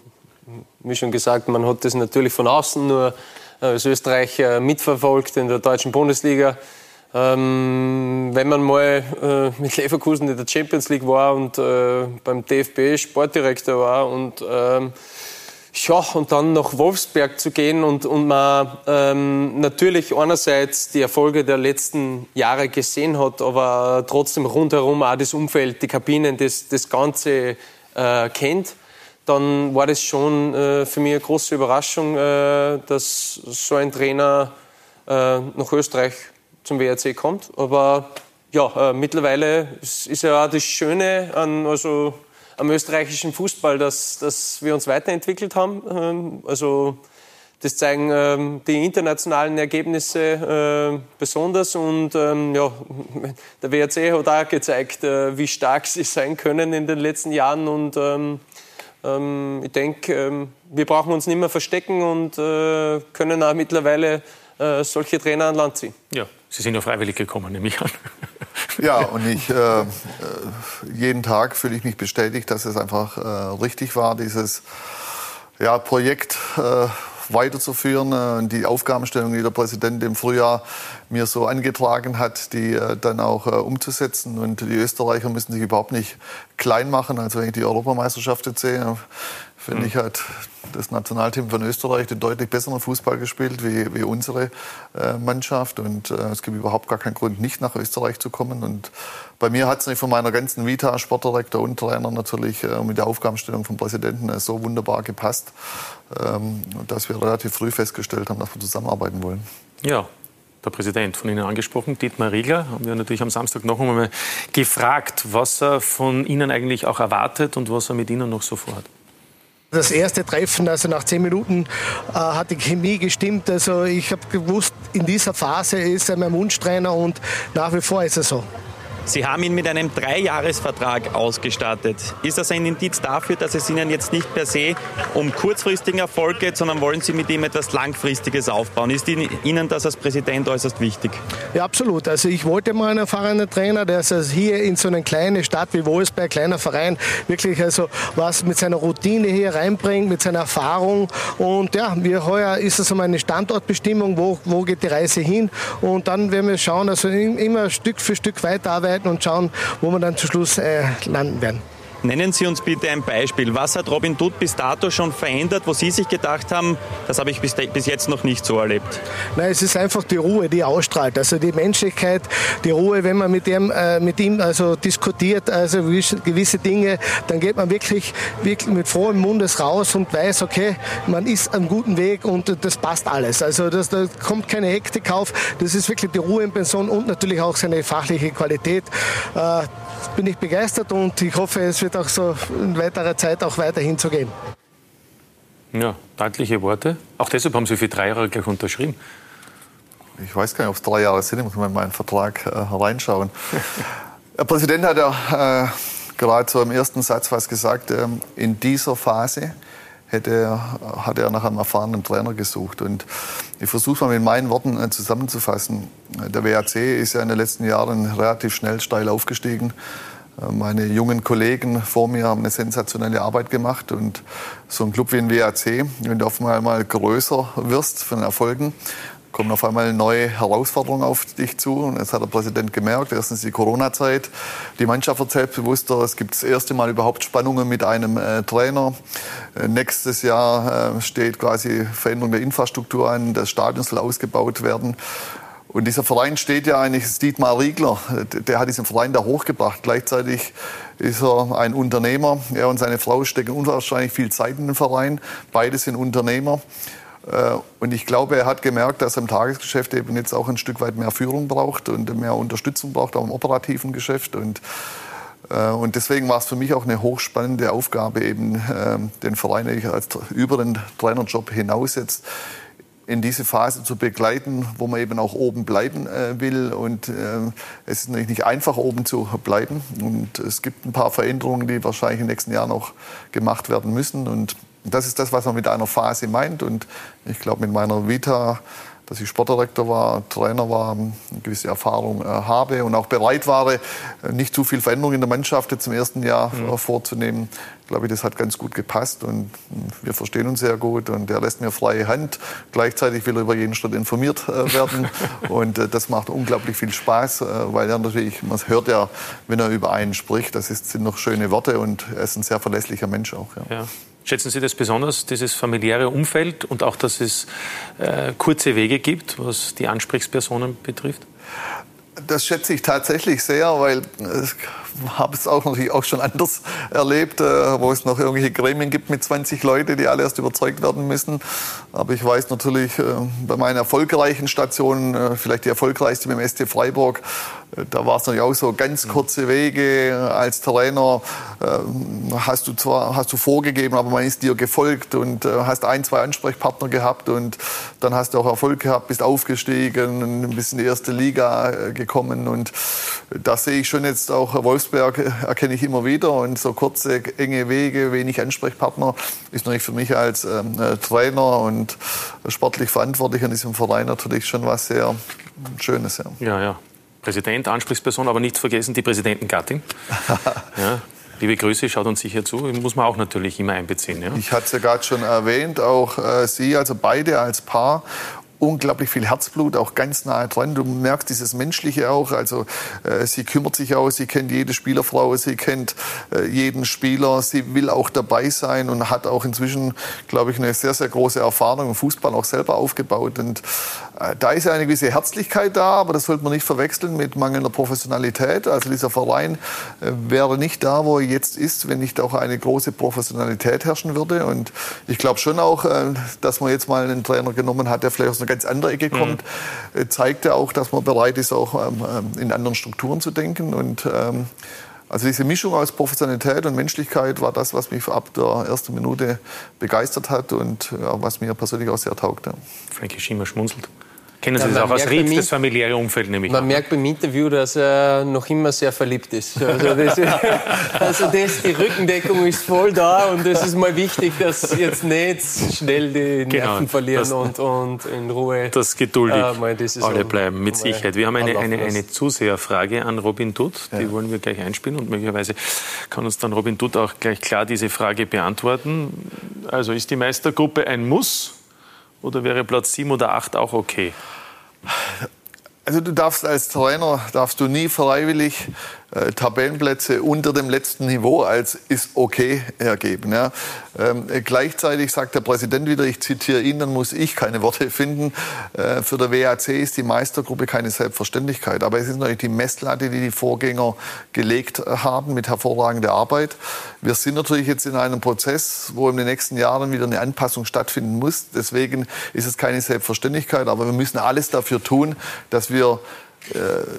[SPEAKER 5] wie schon gesagt, man hat das natürlich von außen nur äh, als Österreicher mitverfolgt in der deutschen Bundesliga. Ähm, wenn man mal äh, mit Leverkusen in der Champions League war und äh, beim DFB Sportdirektor war und ähm, ja, und dann nach Wolfsberg zu gehen und, und man ähm, natürlich einerseits die Erfolge der letzten Jahre gesehen hat, aber trotzdem rundherum auch das Umfeld, die Kabinen, das, das Ganze äh, kennt, dann war das schon äh, für mich eine große Überraschung, äh, dass so ein Trainer äh, nach Österreich zum WRC kommt. Aber ja, äh, mittlerweile ist, ja auch das Schöne an, also, am österreichischen Fußball, dass, dass wir uns weiterentwickelt haben. Ähm, also das zeigen ähm, die internationalen Ergebnisse äh, besonders. Und ähm, ja, der WRC hat auch gezeigt, äh, wie stark sie sein können in den letzten Jahren. Und ähm, ähm ich denke, ähm, wir brauchen uns nicht mehr verstecken und äh, können auch mittlerweile äh, solche Trainer an Land ziehen.
[SPEAKER 11] Ja, Sie sind ja freiwillig gekommen, nehme ich an.
[SPEAKER 10] Ja, und ich, äh, äh, jeden Tag fühle ich mich bestätigt, dass es einfach äh, richtig war, dieses ja, Projekt äh, weiterzuführen. Äh, die Aufgabenstellung, die der Präsident im Frühjahr mir so angetragen hat, die äh, dann auch äh, umzusetzen. Und die Österreicher müssen sich überhaupt nicht klein machen. Also wenn ich die Europameisterschaft jetzt sehe, finde mhm. ich, hat das Nationalteam von Österreich den deutlich besseren Fußball gespielt wie, wie unsere äh, Mannschaft. Und äh, es gibt überhaupt gar keinen Grund, nicht nach Österreich zu kommen. Und bei mir hat es nicht von meiner ganzen Vita, Sportdirektor und Trainer natürlich äh, mit der Aufgabenstellung vom Präsidenten äh, so wunderbar gepasst, ähm, dass wir relativ früh festgestellt haben, dass wir zusammenarbeiten wollen.
[SPEAKER 11] Ja, der Präsident von Ihnen angesprochen, Dietmar Riegler, haben wir natürlich am Samstag noch einmal gefragt, was er von Ihnen eigentlich auch erwartet und was er mit Ihnen noch so vorhat.
[SPEAKER 13] Das erste Treffen, also nach zehn Minuten, äh, hat die Chemie gestimmt. Also ich habe gewusst, in dieser Phase ist er mein Wunschtrainer und nach wie vor ist er so.
[SPEAKER 14] Sie haben ihn mit einem Dreijahresvertrag ausgestattet. Ist das ein Indiz dafür, dass es Ihnen jetzt nicht per se um kurzfristigen Erfolg geht, sondern wollen Sie mit ihm etwas Langfristiges aufbauen? Ist Ihnen das als Präsident äußerst wichtig?
[SPEAKER 13] Ja, absolut. Also ich wollte mal einen erfahrenen Trainer, der also hier in so eine kleine Stadt wie Wolfsberg, kleiner Verein, wirklich also was mit seiner Routine hier reinbringt, mit seiner Erfahrung. Und ja, wir heuer ist es um eine Standortbestimmung, wo, wo geht die Reise hin? Und dann werden wir schauen, also immer Stück für Stück weiterarbeiten arbeiten und schauen, wo wir dann zum Schluss äh, landen werden.
[SPEAKER 14] Nennen Sie uns bitte ein Beispiel. Was hat Robin Dutt bis dato schon verändert, wo Sie sich gedacht haben, das habe ich bis, bis jetzt noch nicht so erlebt?
[SPEAKER 13] Nein, es ist einfach die Ruhe, die ausstrahlt. Also die Menschlichkeit, die Ruhe, wenn man mit, dem, äh, mit ihm also diskutiert, also gewisse Dinge, dann geht man wirklich, wirklich mit frohem Mundes raus und weiß, okay, man ist am guten Weg und das passt alles. Also das, da kommt keine Hektik auf. Das ist wirklich die Ruhe in Person und natürlich auch seine fachliche Qualität. Äh, bin ich begeistert und ich hoffe, es wird auch so in weiterer Zeit auch weiterhin so gehen.
[SPEAKER 11] Ja, deutliche Worte. Auch deshalb haben Sie für drei Jahre gleich unterschrieben.
[SPEAKER 10] Ich weiß gar nicht, ob es drei Jahre sind. Ich muss mal in meinen Vertrag äh, reinschauen. Der Präsident hat ja äh, gerade so im ersten Satz was gesagt. Äh, in dieser Phase hätte, hat er nach einem erfahrenen Trainer gesucht. Und ich versuche mal mit meinen Worten äh, zusammenzufassen. Der WAC ist ja in den letzten Jahren relativ schnell steil aufgestiegen. Meine jungen Kollegen vor mir haben eine sensationelle Arbeit gemacht und so ein Club wie ein WAC, wenn du auf einmal größer wirst von Erfolgen, kommen auf einmal neue Herausforderungen auf dich zu. Und das hat der Präsident gemerkt. Erstens die Corona-Zeit. Die Mannschaft wird selbstbewusster. Es gibt das erste Mal überhaupt Spannungen mit einem äh, Trainer. Äh, nächstes Jahr äh, steht quasi Veränderung der Infrastruktur an. Das Stadion soll ausgebaut werden. Und dieser Verein steht ja eigentlich, ist Dietmar Riegler, der hat diesen Verein da hochgebracht. Gleichzeitig ist er ein Unternehmer. Er und seine Frau stecken unwahrscheinlich viel Zeit in den Verein. Beide sind Unternehmer. Äh, und ich glaube, er hat gemerkt, dass er im Tagesgeschäft eben jetzt auch ein Stück weit mehr Führung braucht und mehr Unterstützung braucht, auch im operativen Geschäft. Und, äh, und deswegen war es für mich auch eine hochspannende Aufgabe, eben ähm, den Verein als über den Trainerjob hinaus jetzt in diese Phase zu begleiten, wo man eben auch oben bleiben äh, will. Und es ist natürlich nicht einfach, oben zu bleiben. Und es gibt ein paar Veränderungen, die wahrscheinlich in den nächsten Jahren noch gemacht werden müssen. Und das ist das, was man mit einer Phase meint. Und ich glaube, mit meiner Vita, dass ich Sportdirektor war, Trainer war, eine gewisse Erfahrung äh, habe und auch bereit war, äh, nicht zu viel Veränderung in der Mannschaft jetzt im ersten Jahr mhm. Äh, vorzunehmen. Ich glaube, das hat ganz gut gepasst und wir verstehen uns sehr gut und er lässt mir freie Hand. Gleichzeitig will er über jeden Schritt informiert äh, werden und äh, das macht unglaublich viel Spaß, äh, weil er natürlich, man hört ja, wenn er über einen spricht, das ist, sind noch schöne Worte und er ist ein sehr verlässlicher Mensch auch.
[SPEAKER 11] Ja. ja. Schätzen Sie das besonders, dieses familiäre Umfeld und auch, dass es äh, kurze Wege gibt, was die Ansprechpersonen betrifft?
[SPEAKER 10] Das schätze ich tatsächlich sehr, weil habe es auch natürlich auch schon anders erlebt, äh, wo es noch irgendwelche Gremien gibt mit 20 Leuten, die alle erst überzeugt werden müssen. Aber ich weiß natürlich äh, bei meinen erfolgreichen Stationen, äh, vielleicht die erfolgreichste mit dem ST Freiburg, da war es natürlich auch so ganz kurze Wege als Trainer. Hast du zwar hast du vorgegeben, aber man ist dir gefolgt und hast ein, zwei Ansprechpartner gehabt und dann hast du auch Erfolg gehabt, bist aufgestiegen, bist in die erste Liga gekommen und das sehe ich schon jetzt auch Wolfsberg erkenne ich immer wieder und so kurze, enge Wege, wenig Ansprechpartner ist natürlich für mich als ähm, Trainer und sportlich verantwortlich an diesem Verein natürlich schon was sehr Schönes.
[SPEAKER 11] Ja, ja. ja. Präsident, Ansprechperson, aber nicht vergessen die Präsidentengattin. ja. Liebe Grüße, schaut uns sicher zu. Muss man auch natürlich immer einbeziehen. Ja?
[SPEAKER 10] Ich hatte es ja gerade schon erwähnt, auch äh, Sie, also beide als Paar unglaublich viel Herzblut, auch ganz nahe dran. Du merkst dieses Menschliche auch. Also äh, sie kümmert sich auch, sie kennt jede Spielerfrau, sie kennt äh, jeden Spieler, sie will auch dabei sein und hat auch inzwischen, glaube ich, eine sehr, sehr große Erfahrung im Fußball auch selber aufgebaut. Und da ist eine gewisse Herzlichkeit da, aber das sollte man nicht verwechseln mit mangelnder Professionalität. Also dieser Verein äh, wäre nicht da, wo er jetzt ist, wenn nicht auch eine große Professionalität herrschen würde. Und ich glaube schon auch, äh, dass man jetzt mal einen Trainer genommen hat, der vielleicht aus einer ganz anderen Ecke kommt, mhm. zeigt ja auch, dass man bereit ist, auch ähm, ähm, in anderen Strukturen zu denken. Und ähm, also diese Mischung aus Professionalität und Menschlichkeit war das, was mich ab der ersten Minute begeistert hat und ja, was mir persönlich auch sehr taugte.
[SPEAKER 11] Frankie Schimmer schmunzelt. Kennen Sie ja, das auch aus Ried, das familiäre Umfeld nämlich?
[SPEAKER 5] Man merkt beim Interview, dass er noch immer sehr verliebt ist. Also, das, also das, die Rückendeckung ist voll da und es ist mal wichtig, dass jetzt nicht schnell die Nerven genau, verlieren das, und, und in Ruhe.
[SPEAKER 11] Das geduldig äh, das alle bleiben, mit Sicherheit. Wir haben eine, eine, eine Zuseherfrage an Robin Dutt, die ja. wollen wir gleich einspielen und möglicherweise kann uns dann Robin Dutt auch gleich klar diese Frage beantworten. Also ist die Meistergruppe ein Muss? Oder wäre Platz 7 oder 8 auch okay?
[SPEAKER 10] Also du darfst als Trainer darfst du nie freiwillig äh, Tabellenplätze unter dem letzten Niveau als ist okay ergeben. Ja. Ähm, gleichzeitig sagt der Präsident wieder, ich zitiere ihn, dann muss ich keine Worte finden. Äh, für der WAC ist die Meistergruppe keine Selbstverständlichkeit. Aber es ist natürlich die Messlatte, die die Vorgänger gelegt haben mit hervorragender Arbeit. Wir sind natürlich jetzt in einem Prozess, wo in den nächsten Jahren wieder eine Anpassung stattfinden muss. Deswegen ist es keine Selbstverständlichkeit. Aber wir müssen alles dafür tun, dass wir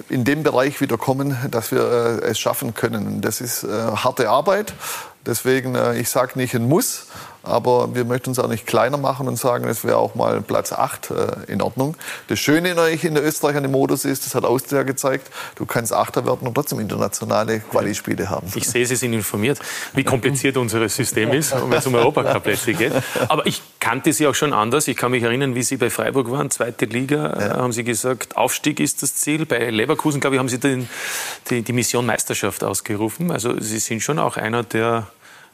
[SPEAKER 10] in dem Bereich wieder kommen, dass wir äh, es schaffen können. Das ist äh, harte Arbeit. Deswegen, ich sage nicht ein Muss, aber wir möchten uns auch nicht kleiner machen und sagen, es wäre auch mal Platz 8 äh, in Ordnung. Das Schöne in der Österreich an dem Modus ist, das hat Austria gezeigt, du kannst Achter werden und trotzdem internationale Quali-Spiele haben.
[SPEAKER 11] Ich sehe, Sie sind informiert, wie kompliziert unser System ist, wenn es um Europacup-Plätze geht. Aber ich kannte Sie auch schon anders. Ich kann mich erinnern, wie Sie bei Freiburg waren, zweite Liga, ja. haben Sie gesagt, Aufstieg ist das Ziel. Bei Leverkusen, glaube ich, haben Sie den, die, die Mission Meisterschaft ausgerufen. Also Sie sind schon auch einer, der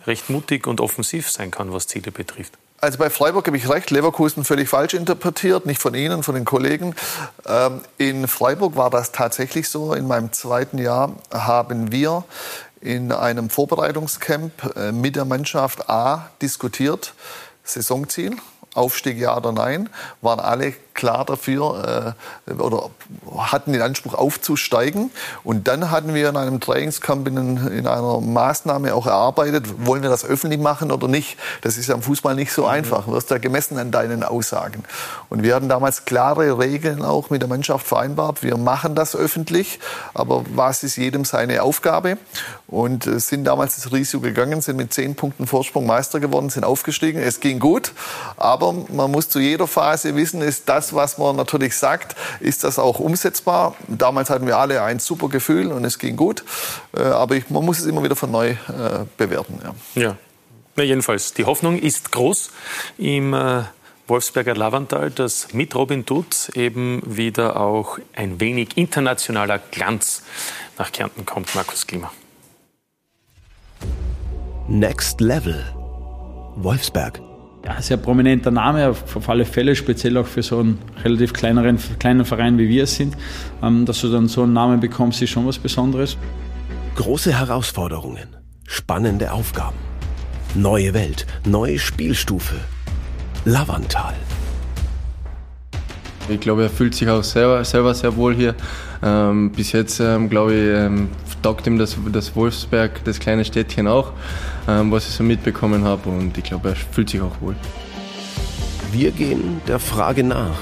[SPEAKER 11] recht mutig und offensiv sein kann, was Ziele betrifft.
[SPEAKER 10] Also bei Freiburg habe ich recht, Leverkusen völlig falsch interpretiert, nicht von Ihnen, von den Kollegen. Ähm, in Freiburg war das tatsächlich so. In meinem zweiten Jahr haben wir in einem Vorbereitungscamp äh, mit der Mannschaft A diskutiert, Saisonziel, Aufstieg ja oder nein, waren alle klar dafür äh, oder hatten den Anspruch aufzusteigen. Und dann hatten wir in einem Trainingscamp in, in, einer Maßnahme auch erarbeitet, wollen wir das öffentlich machen oder nicht. Das ist ja im Fußball nicht so mhm. einfach. Du wirst ja gemessen an deinen Aussagen. Und wir hatten damals klare Regeln auch mit der Mannschaft vereinbart. Wir machen das öffentlich, aber was ist jedem seine Aufgabe? Und äh, sind damals das Risiko gegangen, sind mit zehn Punkten Vorsprung Meister geworden, sind aufgestiegen. Es ging gut, aber man muss zu jeder Phase wissen, ist das das, was man natürlich sagt, ist das auch umsetzbar. Damals hatten wir alle ein super Gefühl und es ging gut. Äh, aber ich, man muss es immer wieder von neu äh, bewerten.
[SPEAKER 11] Ja. ja. Na, jedenfalls, die Hoffnung ist groß im äh, Wolfsberger Lavantal, dass mit Robin Dutt eben wieder auch ein wenig internationaler Glanz nach Kärnten kommt. Markus Klima.
[SPEAKER 15] Next Level. Wolfsberg
[SPEAKER 16] ja, sehr prominenter Name, auf, alle Fälle, speziell auch für so einen relativ kleineren, kleinen Verein wie wir es sind. Ähm, dass du dann so einen Namen bekommst, ist schon was Besonderes.
[SPEAKER 15] Große Herausforderungen, spannende Aufgaben, neue Welt, neue Spielstufe. Lavantal.
[SPEAKER 17] Ich glaube, er fühlt sich auch selber, selber sehr wohl hier. Ähm, bis jetzt, ähm, glaube ich, ähm, taugt ihm das, das Wolfsberg, das kleine Städtchen auch, ähm, was ich so mitbekommen habe. Und ich glaube, er fühlt sich auch wohl.
[SPEAKER 15] Wir gehen der Frage nach.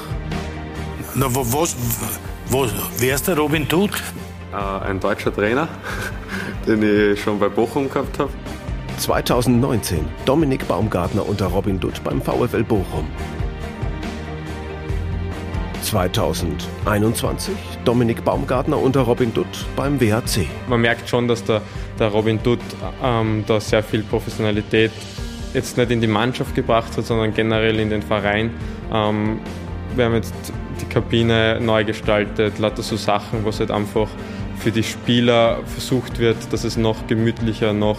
[SPEAKER 18] Na, wo, was, wo, wer ist der Robin Tut?
[SPEAKER 19] Äh, ein deutscher Trainer, den ich schon bei Bochum gehabt habe.
[SPEAKER 15] 2019 Dominik Baumgartner unter Robin Dutt beim VfL Bochum. 2021 Dominik Baumgartner unter Robin Dutt beim WHC.
[SPEAKER 20] Man merkt schon, dass der, der Robin Dutt ähm, da sehr viel Professionalität jetzt nicht in die Mannschaft gebracht hat, sondern generell in den Verein. Ähm, wir haben jetzt die Kabine neu gestaltet, lauter so Sachen, was halt einfach für die Spieler versucht wird, dass es noch gemütlicher, noch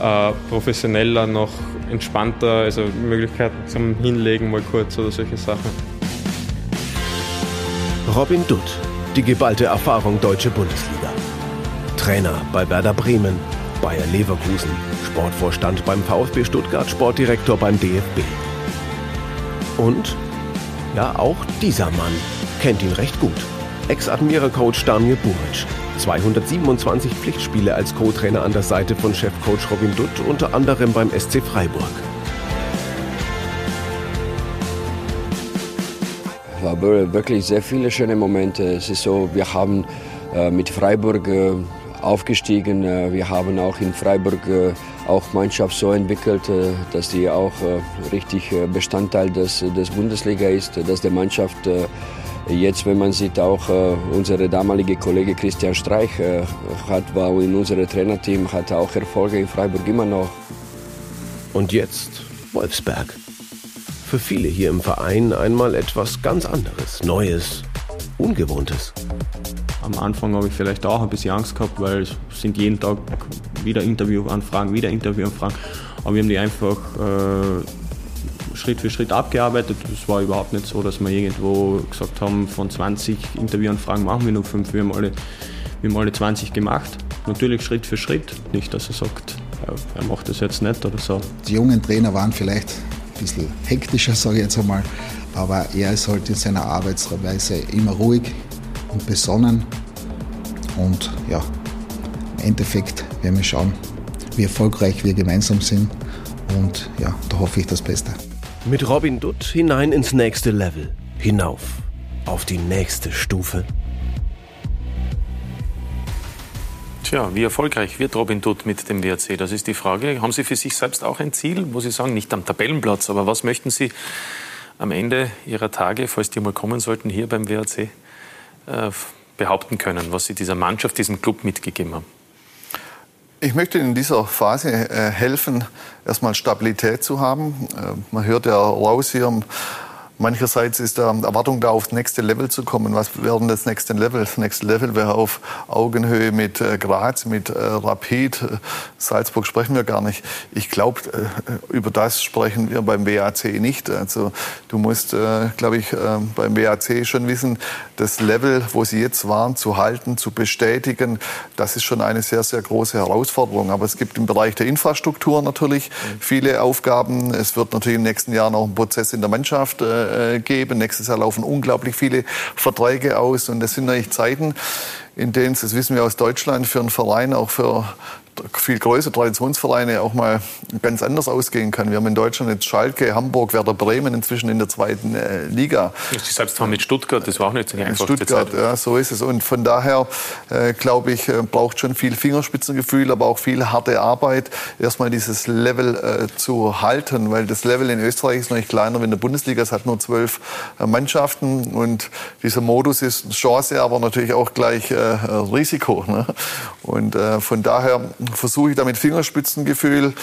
[SPEAKER 20] äh, professioneller, noch entspannter, also Möglichkeiten zum Hinlegen mal kurz oder solche Sachen.
[SPEAKER 15] Robin Dutt, die geballte Erfahrung Deutsche Bundesliga. Trainer bei Werder Bremen, Bayer Leverkusen, Sportvorstand beim VfB Stuttgart, Sportdirektor beim DFB. Und, ja, auch dieser Mann kennt ihn recht gut. Ex-Admira-Coach Daniel Buric. 227 Pflichtspiele als Co-Trainer an der Seite von Chefcoach Robin Dutt, unter anderem beim SC Freiburg.
[SPEAKER 21] War wirklich sehr viele schöne Momente. Es ist so, wir haben äh, mit Freiburg äh, aufgestiegen. Äh, wir haben auch in Freiburg auch Mannschaft so entwickelt, dass die auch richtig Bestandteil des, des Bundesliga ist, dass die Mannschaft Jetzt, wenn man sieht, auch unsere damalige Kollege Christian Streich hat, war in unserem Trainerteam, hat auch Erfolge in Freiburg immer noch.
[SPEAKER 15] Und jetzt Wolfsberg. Für viele hier im Verein einmal etwas ganz anderes, Neues, Ungewohntes.
[SPEAKER 22] Am Anfang habe ich vielleicht auch ein bisschen Angst gehabt, weil es sind jeden Tag wieder Interviewanfragen, wieder Interviewanfragen. Aber wir haben die einfach äh, Schritt für Schritt abgearbeitet. Es war überhaupt nicht so, dass wir irgendwo gesagt haben, von 20 Interviewanfragen machen wir nur fünf. Wir haben alle, wir haben alle 20 gemacht. Natürlich Schritt für Schritt. Nicht, dass er sagt, er macht das jetzt nicht oder so.
[SPEAKER 23] Die jungen Trainer waren vielleicht ein bisschen hektischer, sage ich jetzt einmal. Aber er ist halt in seiner Arbeitsweise immer ruhig und besonnen. Und ja, im Endeffekt werden wir schauen, wie erfolgreich wir gemeinsam sind. Und ja, da hoffe ich das Beste.
[SPEAKER 15] Mit Robin Dutt hinein ins nächste Level. Hinauf. Auf die nächste Stufe.
[SPEAKER 11] Tja, wie erfolgreich wird Robin Dutt mit dem WRC? Das ist die Frage. Haben Sie für sich selbst auch ein Ziel, wo Sie sagen, nicht am Tabellenplatz, aber was möchten Sie am Ende Ihrer Tage, falls die mal kommen sollten, hier beim WRC äh, behaupten können, was Sie dieser Mannschaft, diesem Club mitgegeben haben?
[SPEAKER 10] Ich möchte in dieser Phase äh, helfen, erstmal Stabilität zu haben. Äh, man hört ja raus hier Mancherseits ist da Erwartung da, aufs nächste Level zu kommen. Was wäre denn das nächste Level? Das nächste Level wäre auf Augenhöhe mit äh, Graz, mit äh, Rapid. Salzburg sprechen wir gar nicht. Ich glaube, äh, über das sprechen wir beim WAC nicht. Also du musst, glaube ich, äh, beim WAC schon wissen, das Level, wo sie jetzt waren, zu halten, zu bestätigen, das ist schon eine sehr, sehr große Herausforderung. Aber es gibt im Bereich der Infrastruktur natürlich viele Aufgaben. Es wird natürlich in den nächsten Jahren auch ein Prozess in der Mannschaft äh, geben. Nächstes Jahr laufen unglaublich viele Verträge aus und das sind natürlich Zeiten, in denen es, das wissen wir aus Deutschland, für einen Verein, auch für viel größere Traditionsvereine auch mal ganz anders ausgehen kann. Wir haben in Deutschland jetzt Schalke, Hamburg, Werder Bremen inzwischen in der zweiten äh, Liga.
[SPEAKER 11] Sie selbst waren mit Stuttgart, das war auch nicht so
[SPEAKER 10] einfach. Stuttgart, ja, so ist es. Und von daher äh, glaube ich, äh, braucht schon viel Fingerspitzengefühl, aber auch viel harte Arbeit, erstmal dieses Level äh, zu halten, weil das Level in Österreich ist noch nicht kleiner wie in der Bundesliga. Es hat nur zwölf äh, Mannschaften und dieser Modus ist Chance, aber natürlich auch gleich äh, Risiko. Ne? Und von daher versuche ich da mit Fingerspitzengefühl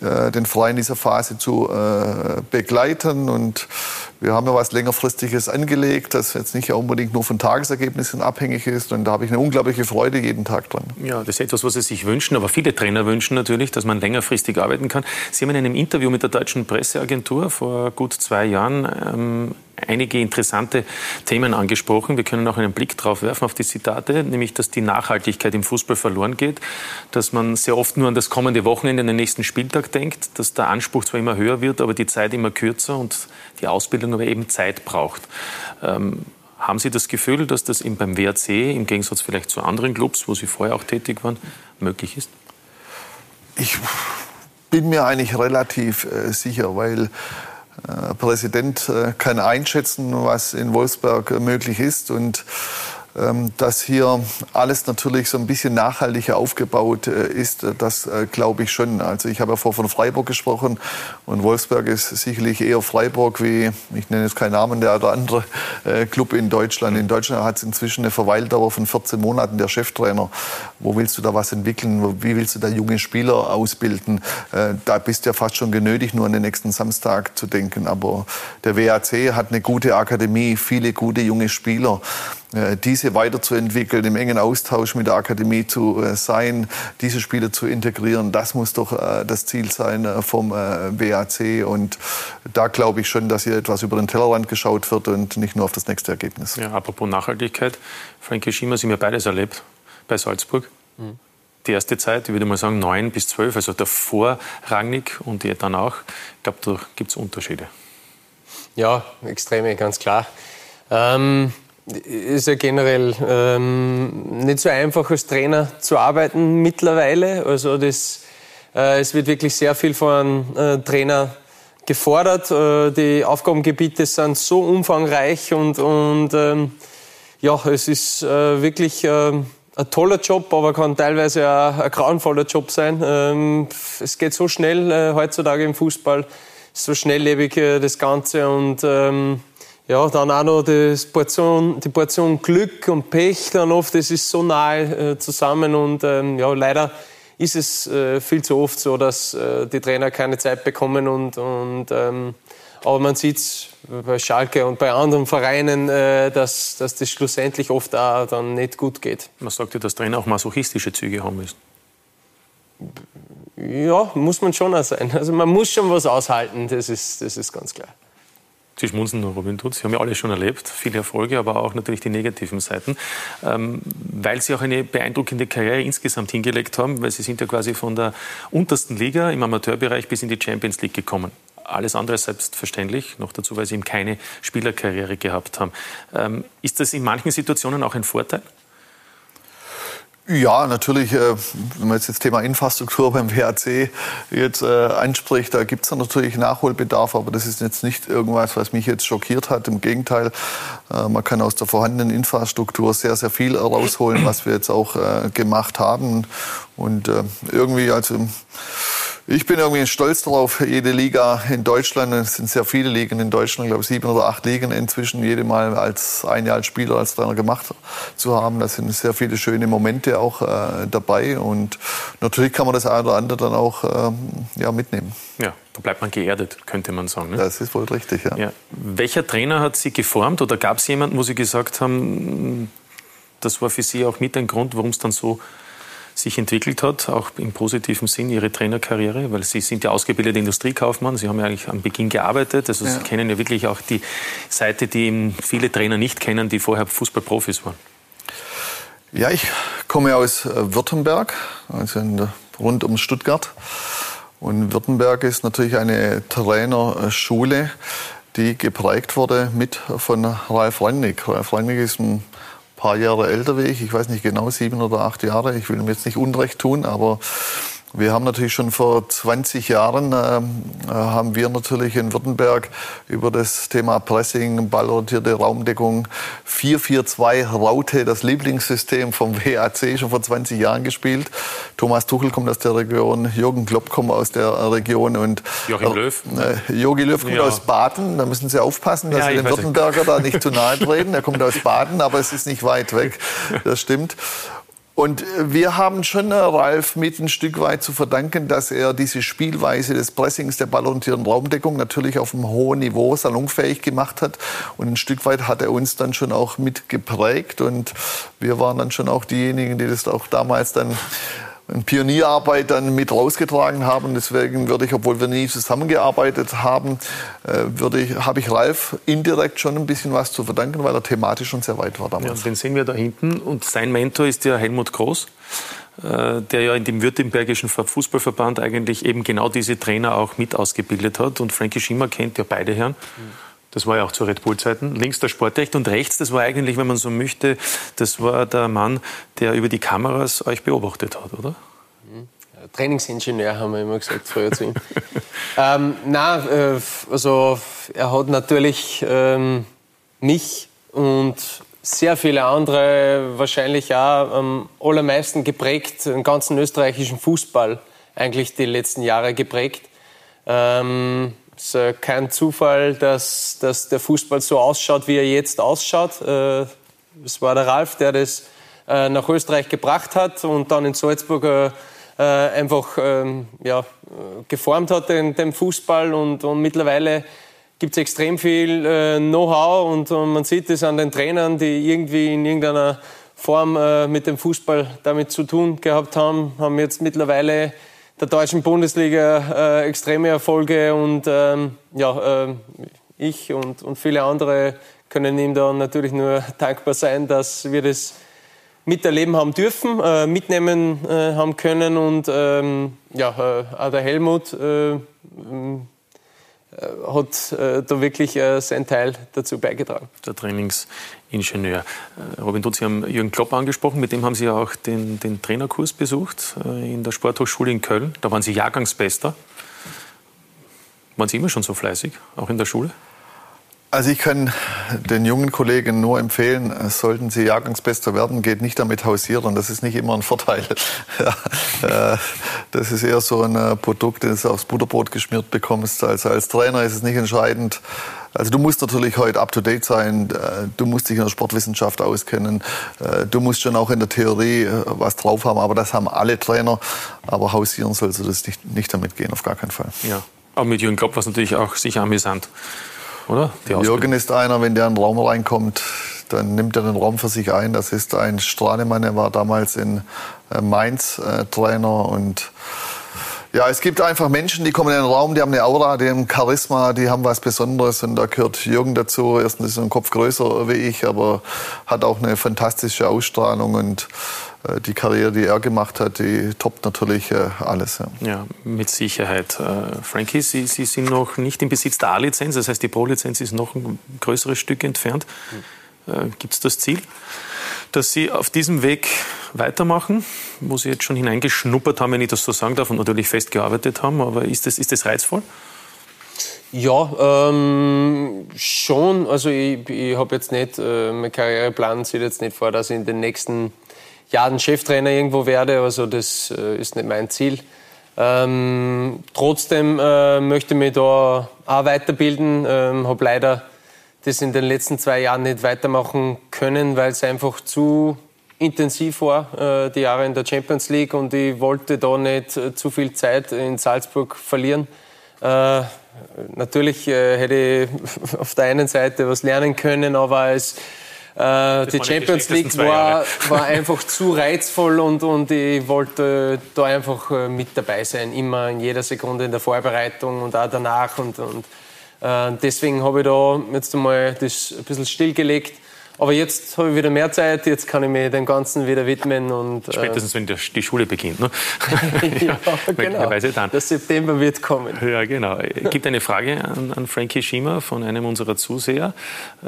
[SPEAKER 10] äh, den Verein in dieser Phase zu äh, begleiten. Und wir haben ja was längerfristiges angelegt, das jetzt nicht unbedingt nur von Tagesergebnissen abhängig ist. Und da habe ich eine unglaubliche Freude jeden Tag dran.
[SPEAKER 11] Ja, das ist etwas, was Sie sich wünschen, aber viele Trainer wünschen natürlich, dass man längerfristig arbeiten kann. Sie haben in einem Interview mit der deutschen Presseagentur vor gut zwei Jahren ähm, einige interessante Themen angesprochen. Wir können auch einen Blick drauf werfen auf die Zitate, nämlich, dass die Nachhaltigkeit im Fußball verloren geht, dass man sehr oft nur an das kommende Wochenende, an den nächsten Spieltag denkt, dass der Anspruch zwar immer höher wird, aber die Zeit immer kürzer und die Ausbildung aber eben Zeit braucht. Ähm, Haben Sie das Gefühl, dass das eben beim WRC im Gegensatz vielleicht zu anderen Clubs, wo Sie vorher auch tätig waren, möglich ist?
[SPEAKER 10] Ich bin mir eigentlich relativ äh, sicher, weil Präsident äh, kann einschätzen, was in Wolfsberg äh, möglich ist. Und dass hier alles natürlich so ein bisschen nachhaltiger aufgebaut äh, ist, äh, das äh, glaube ich schon. Also ich habe ja vorher von Freiburg gesprochen und Wolfsberg ist sicherlich eher Freiburg wie, ich nenne jetzt keinen Namen, der oder andere Club in Deutschland. In Deutschland hat es inzwischen eine Verweildauer von 14 Monaten der Cheftrainer. Wo willst du da was entwickeln? Wie willst du da junge Spieler ausbilden? Da bist du ja fast schon genötigt, nur an den nächsten Samstag zu denken. Aber der WAC hat eine gute Akademie, viele gute junge Spieler. Äh, diese weiterzuentwickeln, im engen Austausch mit der Akademie zu äh, sein, diese Spieler zu integrieren, das muss doch äh, das Ziel sein vom WAC. Und da glaube ich schon, dass hier etwas über den Tellerrand geschaut wird und nicht nur auf das nächste Ergebnis.
[SPEAKER 11] Ja, apropos Nachhaltigkeit, Frankie Schima, Sie haben ja beides erlebt bei Salzburg. Mhm. Die erste Zeit, ich würde mal sagen, neun bis zwölf, also davor rangig und dann auch. Ich glaube, da gibt es Unterschiede.
[SPEAKER 5] Ja, extreme, ganz klar. Ähm ist ja generell ähm, nicht so einfach als Trainer zu arbeiten mittlerweile. Also das, äh, es wird wirklich sehr viel von einem äh, Trainer gefordert. Äh, die Aufgabengebiete sind so umfangreich und, und ähm, ja, es ist äh, wirklich äh, ein toller Job, aber kann teilweise auch ein grauenvoller Job sein. Ähm, es geht so schnell äh, heutzutage im Fußball, so schnelllebig das Ganze und ähm, ja, dann auch noch das Portion, die Portion Glück und Pech dann oft, das ist so nahe äh, zusammen und ähm, ja, leider ist es äh, viel zu oft so, dass äh, die Trainer keine Zeit bekommen und, und ähm, aber man sieht es bei Schalke und bei anderen Vereinen, äh, dass, dass das schlussendlich oft auch dann nicht gut geht.
[SPEAKER 11] Man sagt ja, dass Trainer auch masochistische Züge haben müssen.
[SPEAKER 5] Ja, muss man schon auch sein. Also man muss schon was aushalten, das ist, das ist ganz klar.
[SPEAKER 11] Sie schmunzeln nur, Robin Tutz. Sie haben ja alles schon erlebt, viele Erfolge, aber auch natürlich die negativen Seiten. Ähm, weil Sie auch eine beeindruckende Karriere insgesamt hingelegt haben, weil Sie sind ja quasi von der untersten Liga im Amateurbereich bis in die Champions League gekommen. Alles andere selbstverständlich, noch dazu, weil Sie eben keine Spielerkarriere gehabt haben. Ähm, ist das in manchen Situationen auch ein Vorteil?
[SPEAKER 10] Ja, natürlich, äh, wenn man jetzt das Thema Infrastruktur beim WHC jetzt äh, anspricht, da gibt es natürlich Nachholbedarf, aber das ist jetzt nicht irgendwas, was mich jetzt schockiert hat. Im Gegenteil, äh, man kann aus der vorhandenen Infrastruktur sehr, sehr viel rausholen, was wir jetzt auch gemacht haben. Und irgendwie, also ich bin irgendwie stolz darauf, jede Liga in Deutschland, es sind sehr viele Ligen in Deutschland, ich glaube sieben oder acht Ligen inzwischen, jede Mal als ein Jahr als Spieler, als Trainer gemacht zu haben. Da sind sehr viele schöne Momente auch äh, dabei und natürlich kann man das eine oder andere dann auch ähm, ja, mitnehmen.
[SPEAKER 11] Ja, da bleibt man geerdet, könnte man sagen. Ne?
[SPEAKER 10] Das ist wohl richtig, ja. ja.
[SPEAKER 11] Welcher Trainer hat Sie geformt oder gab es jemanden, wo Sie gesagt haben, das war für Sie auch mit ein Grund, warum es dann so sich entwickelt hat, auch im positiven Sinn, Ihre Trainerkarriere, weil Sie sind ja ausgebildeter Industriekaufmann, Sie haben ja eigentlich am Beginn gearbeitet, also ja. Sie kennen ja wirklich auch die Seite, die viele Trainer nicht kennen, die vorher Fußballprofis waren.
[SPEAKER 10] Ja, ich komme aus äh, Württemberg, also rund um Stuttgart. Und Württemberg ist natürlich eine Trainerschule, die geprägt wurde mit von Ralf Rangnick. Ralf Rangnick ist ein paar Jahre älter wie ich. Ich weiß nicht genau, sieben oder acht Jahre. Ich will ihm jetzt nicht Unrecht tun, aber wir haben natürlich schon vor 20 Jahren ähm, äh, haben wir natürlich in Württemberg über das Thema Pressing, ballorientierte Raumdeckung 442 Raute, das Lieblingssystem vom WAC, schon vor 20 Jahren gespielt. Thomas Tuchel kommt aus der Region, Jürgen Klopp kommt aus der Region und
[SPEAKER 11] Joachim äh, Löw.
[SPEAKER 10] Äh, Jogi Löw kommt ja. aus Baden. Da müssen Sie aufpassen, dass ja, Sie den Württemberger da nicht zu nahe treten. Er kommt aus Baden, aber es ist nicht weit weg. Das stimmt. Und äh, wir haben schon äh, Ralf mit ein Stück weit zu verdanken, dass er diese Spielweise des Pressings, der ballorientierten Raumdeckung natürlich auf einem hohen Niveau salonfähig gemacht hat. Und ein Stück weit hat er uns dann schon auch mitgeprägt. Und wir waren dann schon auch diejenigen, die das auch damals dann Pionierarbeit dann mit rausgetragen haben. Deswegen würde ich, obwohl wir nie zusammengearbeitet haben, äh, würde ich, habe ich Ralf indirekt schon ein bisschen was zu verdanken, weil er thematisch schon sehr weit war damals.
[SPEAKER 11] Ja, den sehen wir da hinten. Und sein Mentor ist der Helmut Groß äh, der ja in dem württembergischen Fußballverband eigentlich eben genau diese Trainer auch mit ausgebildet hat. Und Frankie Schimmer kennt ja beide Herren. Das war ja auch zu Red Bull-Zeiten. Links der Sportrecht und rechts, das war eigentlich, wenn man so möchte, das war der Mann, der über die Kameras euch beobachtet hat, oder?
[SPEAKER 5] Trainingsingenieur, haben wir immer gesagt früher zu ihm. ähm, nein, äh, also er hat natürlich ähm, mich und sehr viele andere wahrscheinlich auch am allermeisten geprägt, den ganzen österreichischen Fußball eigentlich die letzten Jahre geprägt. Ähm, es ist kein Zufall, dass, dass der Fußball so ausschaut, wie er jetzt ausschaut. Äh, es war der Ralf, der das äh, nach Österreich gebracht hat und dann in Salzburg äh, äh, einfach ähm, ja, geformt hat, den, den Fußball. Und, und mittlerweile gibt es extrem viel äh, Know-how und, und, man sieht es an den Trainern, die irgendwie in irgendeiner Form äh, mit dem Fußball damit zu tun gehabt haben, haben jetzt mittlerweile der deutschen Bundesliga äh, extreme Erfolge und ähm, ja, äh, ich und, und viele andere können ihm da natürlich nur dankbar sein, dass wir das miterleben haben dürfen, äh, mitnehmen äh, haben können und ähm, ja, äh, auch der Helmut äh, äh, hat da wirklich seinen Teil dazu beigetragen.
[SPEAKER 11] Der Trainingsingenieur. Robin Dutt, Sie haben Jürgen Klopp angesprochen, mit dem haben Sie ja auch den, den Trainerkurs besucht in der Sporthochschule in Köln. Da waren Sie Jahrgangsbester. Waren Sie immer schon so fleißig, auch in der Schule?
[SPEAKER 10] Also ich kann den jungen Kollegen nur empfehlen, sollten sie Jahrgangsbester werden, geht nicht damit hausieren. Das ist nicht immer ein Vorteil. Äh, das ist eher so ein äh, Produkt, das du aufs Butterbrot geschmiert bekommst. Also als Trainer ist es nicht entscheidend. Also du musst natürlich heute up-to-date sein, äh, du musst dich in der Sportwissenschaft auskennen, du musst schon auch in der Theorie was drauf haben, aber das haben alle Trainer. Aber hausieren sollst du das nicht, nicht damit gehen, auf gar keinen Fall.
[SPEAKER 11] Ja, aber mit Jürgen Klopp war es natürlich auch sicher amüsant oder?
[SPEAKER 10] Jürgen ist einer, wenn der in den Raum reinkommt, dann nimmt er den Raum für sich ein. Das ist ein Strahlemann, er war damals in äh, Mainz äh, Trainer und ja, es gibt einfach Menschen, die kommen in den Raum, die haben eine Aura, die haben Charisma, die haben was Besonderes und da gehört Jürgen dazu. Erstens ist er ein Kopf größer wie ich, aber hat auch eine fantastische Ausstrahlung und äh, die Karriere, die er gemacht hat, die toppt natürlich äh, alles.
[SPEAKER 11] Ja, ja mit Sicherheit. Äh, Frankie, Sie, Sie sind noch nicht im Besitz der A-Lizenz, das heißt, die Pro-Lizenz ist noch ein größeres Stück entfernt. Mhm. Gibt es das Ziel, dass Sie auf diesem Weg weitermachen, wo Sie jetzt schon hineingeschnuppert haben, wenn ich das so sagen darf, und natürlich festgearbeitet haben, aber ist das, ist das reizvoll?
[SPEAKER 5] Ja, ähm, schon. Also ich, ich habe jetzt nicht, äh, mein Karriereplan sieht jetzt nicht vor, dass ich in den nächsten Jahren Cheftrainer irgendwo werde. Also das äh, ist nicht mein Ziel. Ähm, trotzdem äh, möchte ich mich da auch weiterbilden. Ähm, habe leider das in den letzten zwei Jahren nicht weitermachen können, weil es einfach zu intensiv war, äh, die Jahre in der Champions League und ich wollte da nicht äh, zu viel Zeit in Salzburg verlieren. Äh, natürlich hätte ich auf der einen Seite was lernen können, aber es äh, die Champions League war, war einfach zu reizvoll und, und ich wollte da einfach mit dabei sein, immer in jeder Sekunde in der Vorbereitung und auch danach. Und, und deswegen habe ich da jetzt einmal das ein bisschen stillgelegt aber jetzt habe ich wieder mehr Zeit, jetzt kann ich mich dem Ganzen wieder widmen. Und,
[SPEAKER 11] äh, Spätestens, wenn die Schule beginnt. Ne?
[SPEAKER 5] ja, genau. Dann. Der September wird kommen.
[SPEAKER 11] Ja, genau. Es gibt eine Frage an, an Frankie Schima von einem unserer Zuseher.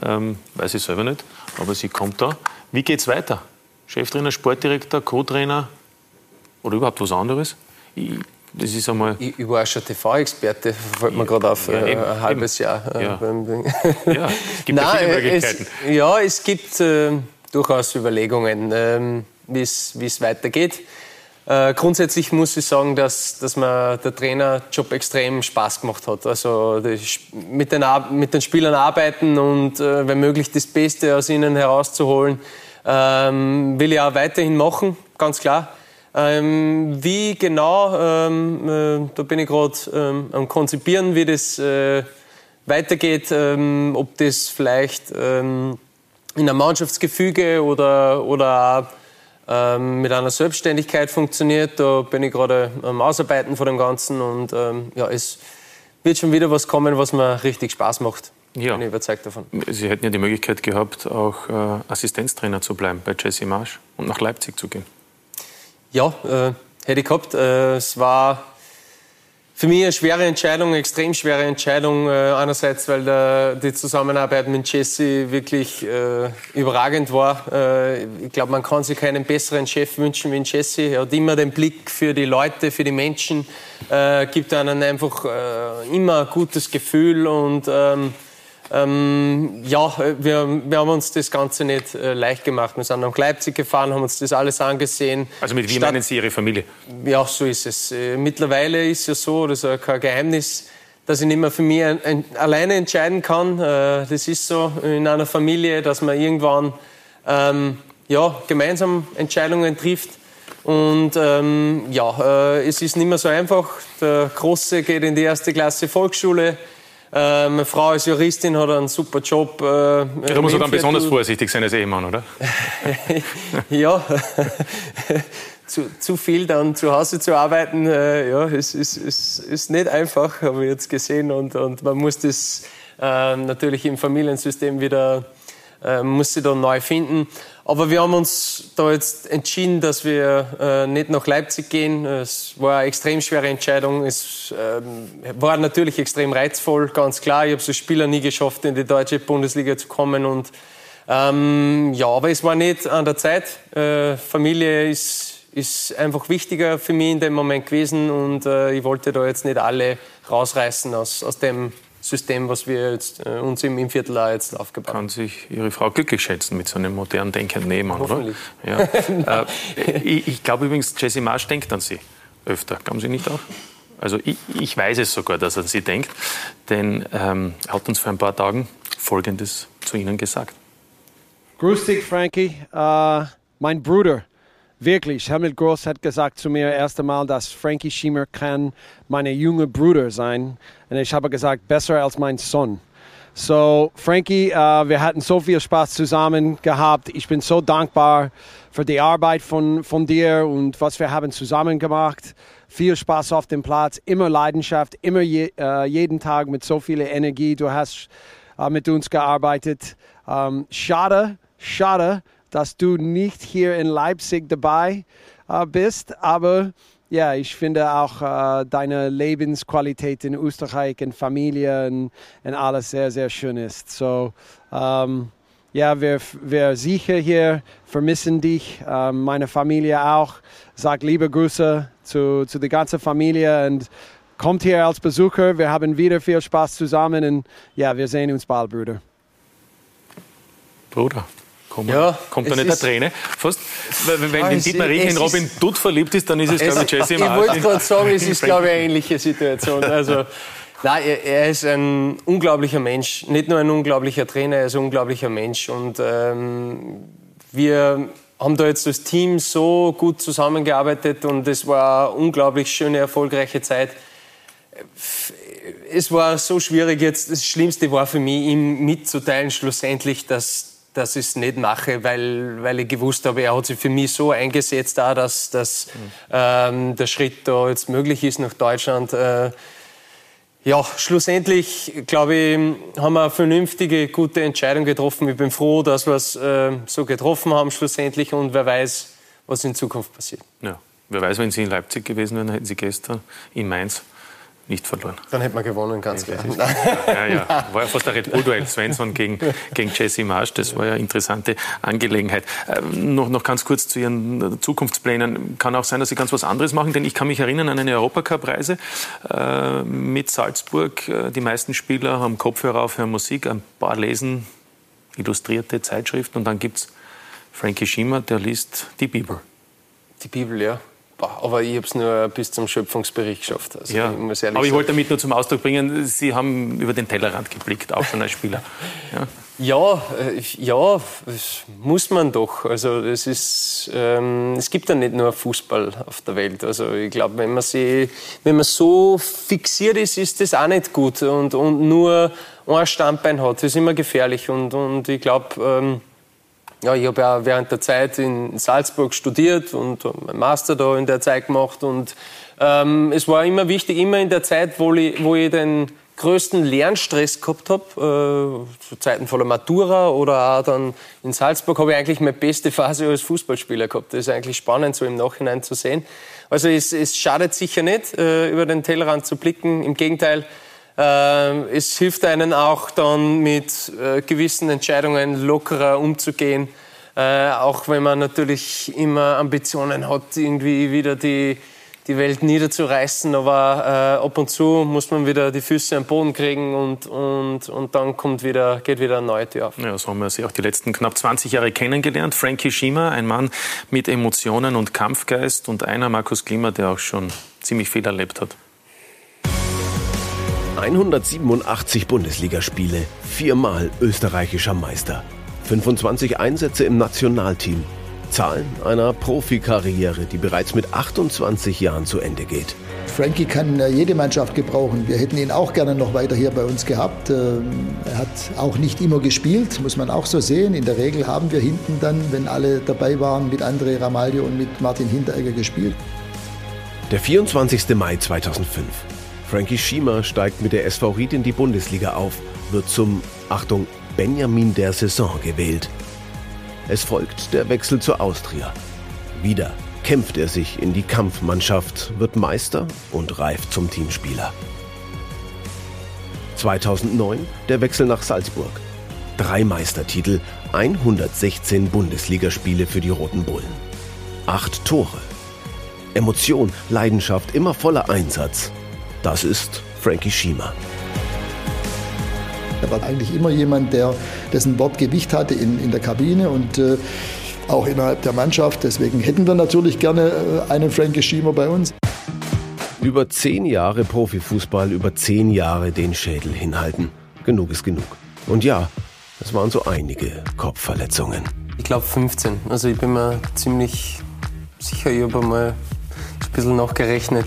[SPEAKER 11] Ähm, weiß ich selber nicht, aber sie kommt da. Wie geht es weiter? Cheftrainer, Sportdirektor, Co-Trainer oder überhaupt was anderes? Ich, das ist einmal.
[SPEAKER 5] Ich, ich war schon TV-Experte, fällt mir gerade auf, ja, eben, ein halbes eben. Jahr. Äh, ja.
[SPEAKER 11] ja, es gibt Nein, viele Möglichkeiten.
[SPEAKER 5] Es, ja, es gibt äh, durchaus Überlegungen, äh, wie es weitergeht. Äh, grundsätzlich muss ich sagen, dass, dass mir der Trainerjob extrem Spaß gemacht hat. Also mit den, mit den Spielern arbeiten und äh, wenn möglich das Beste aus ihnen herauszuholen, ähm, will ich auch weiterhin machen, ganz klar. Ähm, wie genau, ähm, äh, da bin ich gerade ähm, am Konzipieren, wie das äh, weitergeht, ähm, ob das vielleicht ähm, in einem Mannschaftsgefüge oder, oder ähm, mit einer Selbstständigkeit funktioniert. Da bin ich gerade am Ausarbeiten von dem Ganzen und ja, es wird schon wieder was kommen, was mir richtig Spaß macht. Ja. Bin ich überzeugt davon.
[SPEAKER 11] Sie hätten ja die Möglichkeit gehabt, auch äh, Assistenztrainer zu bleiben bei Jesse Marsch und nach Leipzig zu gehen.
[SPEAKER 5] Ja, äh, hätte ich gehabt. Äh, es war für mich eine schwere Entscheidung, eine extrem schwere Entscheidung. Äh, einerseits, weil der, die Zusammenarbeit mit Jesse wirklich äh, überragend war. Äh, ich glaube, man kann sich keinen besseren Chef wünschen wie Jesse. Er hat immer den Blick für die Leute, für die Menschen, äh, gibt einem einfach äh, immer ein gutes Gefühl und ähm, ähm, ja, wir, wir haben uns das Ganze nicht äh, leicht gemacht. Wir sind nach Leipzig gefahren, haben uns das alles angesehen.
[SPEAKER 11] Also mit wie meinen Sie Ihre Familie?
[SPEAKER 5] Ja, so ist es. Äh, mittlerweile ist es ja so, das ist ja kein Geheimnis, dass ich nicht mehr für mich ein, ein, alleine entscheiden kann. Äh, das ist so in einer Familie, dass man irgendwann ähm, ja, gemeinsam Entscheidungen trifft. Und ähm, ja, äh, es ist nicht mehr so einfach. Der Große geht in die erste Klasse Volksschule. Äh, meine Frau ist Juristin, hat einen super Job. Äh,
[SPEAKER 11] ja, da muss man dann besonders vorsichtig sein als Ehemann, oder?
[SPEAKER 5] ja, zu, zu, viel dann zu Hause zu arbeiten, äh, ja, ist, ist, ist, ist nicht einfach, habe ich jetzt gesehen. Und, und man muss das äh, natürlich im Familiensystem wieder, äh, muss sich da neu finden. Aber wir haben uns da jetzt entschieden, dass wir äh, nicht nach Leipzig gehen. Es war eine extrem schwere Entscheidung. Es ähm, war natürlich extrem reizvoll, ganz klar. Ich habe so Spieler nie geschafft, in die deutsche Bundesliga zu kommen. Und ähm, ja, aber es war nicht an der Zeit. Äh, Familie ist, ist einfach wichtiger für mich in dem Moment gewesen und äh, ich wollte da jetzt nicht alle rausreißen aus, aus dem System, was wir jetzt, äh, uns im, im Vierteljahr jetzt aufgebaut haben.
[SPEAKER 11] Kann sich Ihre Frau glücklich schätzen mit so einem modernen denkenden Nebenmann, oder? Ja. äh, ich, ich glaube übrigens, Jesse Marsch denkt an Sie öfter. Glauben Sie nicht auch? Also ich, ich weiß es sogar, dass er an Sie denkt, denn ähm, er hat uns vor ein paar Tagen Folgendes zu Ihnen gesagt.
[SPEAKER 24] Grüß dich, Frankie. Uh, mein Bruder Wirklich, Helmut Groß hat gesagt zu mir erst einmal, dass Frankie Schiemer kann meine junge Bruder sein. Und ich habe gesagt, besser als mein Sohn. So, Frankie, uh, wir hatten so viel Spaß zusammen gehabt. Ich bin so dankbar für die Arbeit von, von dir und was wir haben zusammen gemacht. Viel Spaß auf dem Platz, immer Leidenschaft, immer je, uh, jeden Tag mit so viel Energie. Du hast uh, mit uns gearbeitet. Um, schade, schade, dass du nicht hier in Leipzig dabei äh, bist, aber ja, ich finde auch äh, deine Lebensqualität in Österreich, in Familie und, und alles sehr, sehr schön ist. So, ähm, ja, wir, wir sicher hier vermissen dich, äh, meine Familie auch. Sag liebe Grüße zu, zu der ganzen Familie und kommt hier als Besucher. Wir haben wieder viel Spaß zusammen und ja, wir sehen uns bald, Bruder.
[SPEAKER 11] Bruder. Kommt, ja, kommt da nicht eine Träne? Fast, wenn, wenn, wenn Dietmar Rieck in Robin Dutt verliebt ist, dann ist es, glaube ich, Jesse
[SPEAKER 5] Ich wollte gerade sagen, es ist, glaube ich, eine ähnliche Situation. Also, nein, er, er, ist ein unglaublicher Mensch. Nicht nur ein unglaublicher Trainer, er ist ein unglaublicher Mensch. Und ähm, wir haben da jetzt das Team so gut zusammengearbeitet und es war eine unglaublich schöne, erfolgreiche Zeit. Es war so schwierig jetzt. Das Schlimmste war für mich, ihm mitzuteilen, schlussendlich, dass dass ich es nicht mache, weil, weil ich gewusst habe, er hat sich für mich so eingesetzt, auch, dass, dass mhm. ähm, der Schritt da jetzt möglich ist nach Deutschland. Äh, ja, schlussendlich, glaube ich, haben wir eine vernünftige, gute Entscheidung getroffen. Ich bin froh, dass wir es äh, so getroffen haben schlussendlich und wer weiß, was in Zukunft passiert.
[SPEAKER 11] Ja, wer weiß, wenn Sie in Leipzig gewesen wären, hätten Sie gestern in Mainz nicht verloren.
[SPEAKER 5] Dann hätte man gewonnen, ganz klar.
[SPEAKER 11] Ja, ja. War ja fast ein Red Bull-Duell. Svensson gegen, gegen Jesse Marsch. Das war ja eine interessante Angelegenheit. Ähm, noch, noch ganz kurz zu Ihren Zukunftsplänen. Kann auch sein, dass Sie ganz was anderes machen, denn ich kann mich erinnern an eine Europacup-Reise äh, mit Salzburg. Äh, die meisten Spieler haben Kopfhörer auf, hören Musik, ein paar lesen illustrierte Zeitschriften und dann gibt es Frankie Schimmer, der liest die Bibel.
[SPEAKER 5] Die Bibel, ja. Aber ich habe es nur bis zum Schöpfungsbericht geschafft.
[SPEAKER 11] Also ja. ich aber ich wollte damit nur zum Ausdruck bringen, Sie haben über den Tellerrand geblickt, auch schon als Spieler.
[SPEAKER 5] Ja, ja, äh, ja muss man doch. Also es, ist, ähm, es gibt ja nicht nur Fußball auf der Welt. Also ich glaube, wenn, man wenn man so fixiert ist, ist das auch nicht gut. Und, und nur ein Standbein hat, das ist immer gefährlich. Und, und ich glaube... Ähm, ja, ich habe ja während der Zeit in Salzburg studiert und meinen Master da in der Zeit gemacht. Und ähm, es war immer wichtig, immer in der Zeit, wo ich, wo ich den größten Lernstress gehabt habe, äh, zu Zeiten von der Matura oder auch dann in Salzburg, habe ich eigentlich meine beste Phase als Fußballspieler gehabt. Das ist eigentlich spannend, so im Nachhinein zu sehen. Also es, es schadet sicher nicht, äh, über den Tellerrand zu blicken. Im Gegenteil, es hilft einen auch dann mit äh, gewissen Entscheidungen lockerer umzugehen. Äh, auch wenn man natürlich immer Ambitionen hat, irgendwie wieder die die Welt niederzureißen, aber äh, ab und zu muss man wieder die Füße am Boden kriegen und, und, und dann kommt wieder, geht wieder eine neue Tür auf.
[SPEAKER 11] Ja, so haben wir sie auch die letzten knapp 20 Jahre kennengelernt. Frankie Schima, ein Mann mit Emotionen und Kampfgeist und einer Markus Klima, der auch schon ziemlich viel erlebt hat.
[SPEAKER 15] 187 Bundesligaspiele, viermal österreichischer Meister, 25 Einsätze im Nationalteam, Zahlen einer Profikarriere, die bereits mit 28 Jahren zu Ende geht.
[SPEAKER 23] Frankie kann äh, jede Mannschaft gebrauchen. Wir hätten ihn auch gerne noch weiter hier bei uns gehabt. Ähm, er hat auch nicht immer gespielt, muss man auch so sehen. In der Regel haben wir hinten dann, wenn alle dabei waren, mit André Ramalho und mit Martin Hinteregger gespielt.
[SPEAKER 15] Der 24. Mai 2005. Frankie Schiemer steigt mit der SV Ried in die Bundesliga auf, wird zum, Achtung, Benjamin der Saison gewählt. Es folgt der Wechsel zur Austria. Wieder kämpft er sich in die Kampfmannschaft, wird Meister und reift zum Teamspieler. 2009 der Wechsel nach Salzburg. Drei Meistertitel, 116 Bundesligaspiele für die Roten Bullen. Acht Tore. Emotion, Leidenschaft, immer voller Einsatz. Das ist Frankie Schiemer.
[SPEAKER 23] Er war eigentlich immer jemand, der dessen Wort Gewicht hatte in, in der Kabine und äh, auch innerhalb der Mannschaft. Deswegen hätten wir natürlich gerne äh, einen Frankie Schiemer bei uns.
[SPEAKER 15] Über zehn Jahre Profifußball, über zehn Jahre den Schädel hinhalten. Genug ist genug. Und ja, es waren so einige Kopfverletzungen.
[SPEAKER 5] Ich glaube 15. Also ich bin mir ziemlich sicher, ich habe mal ein bisschen nachgerechnet.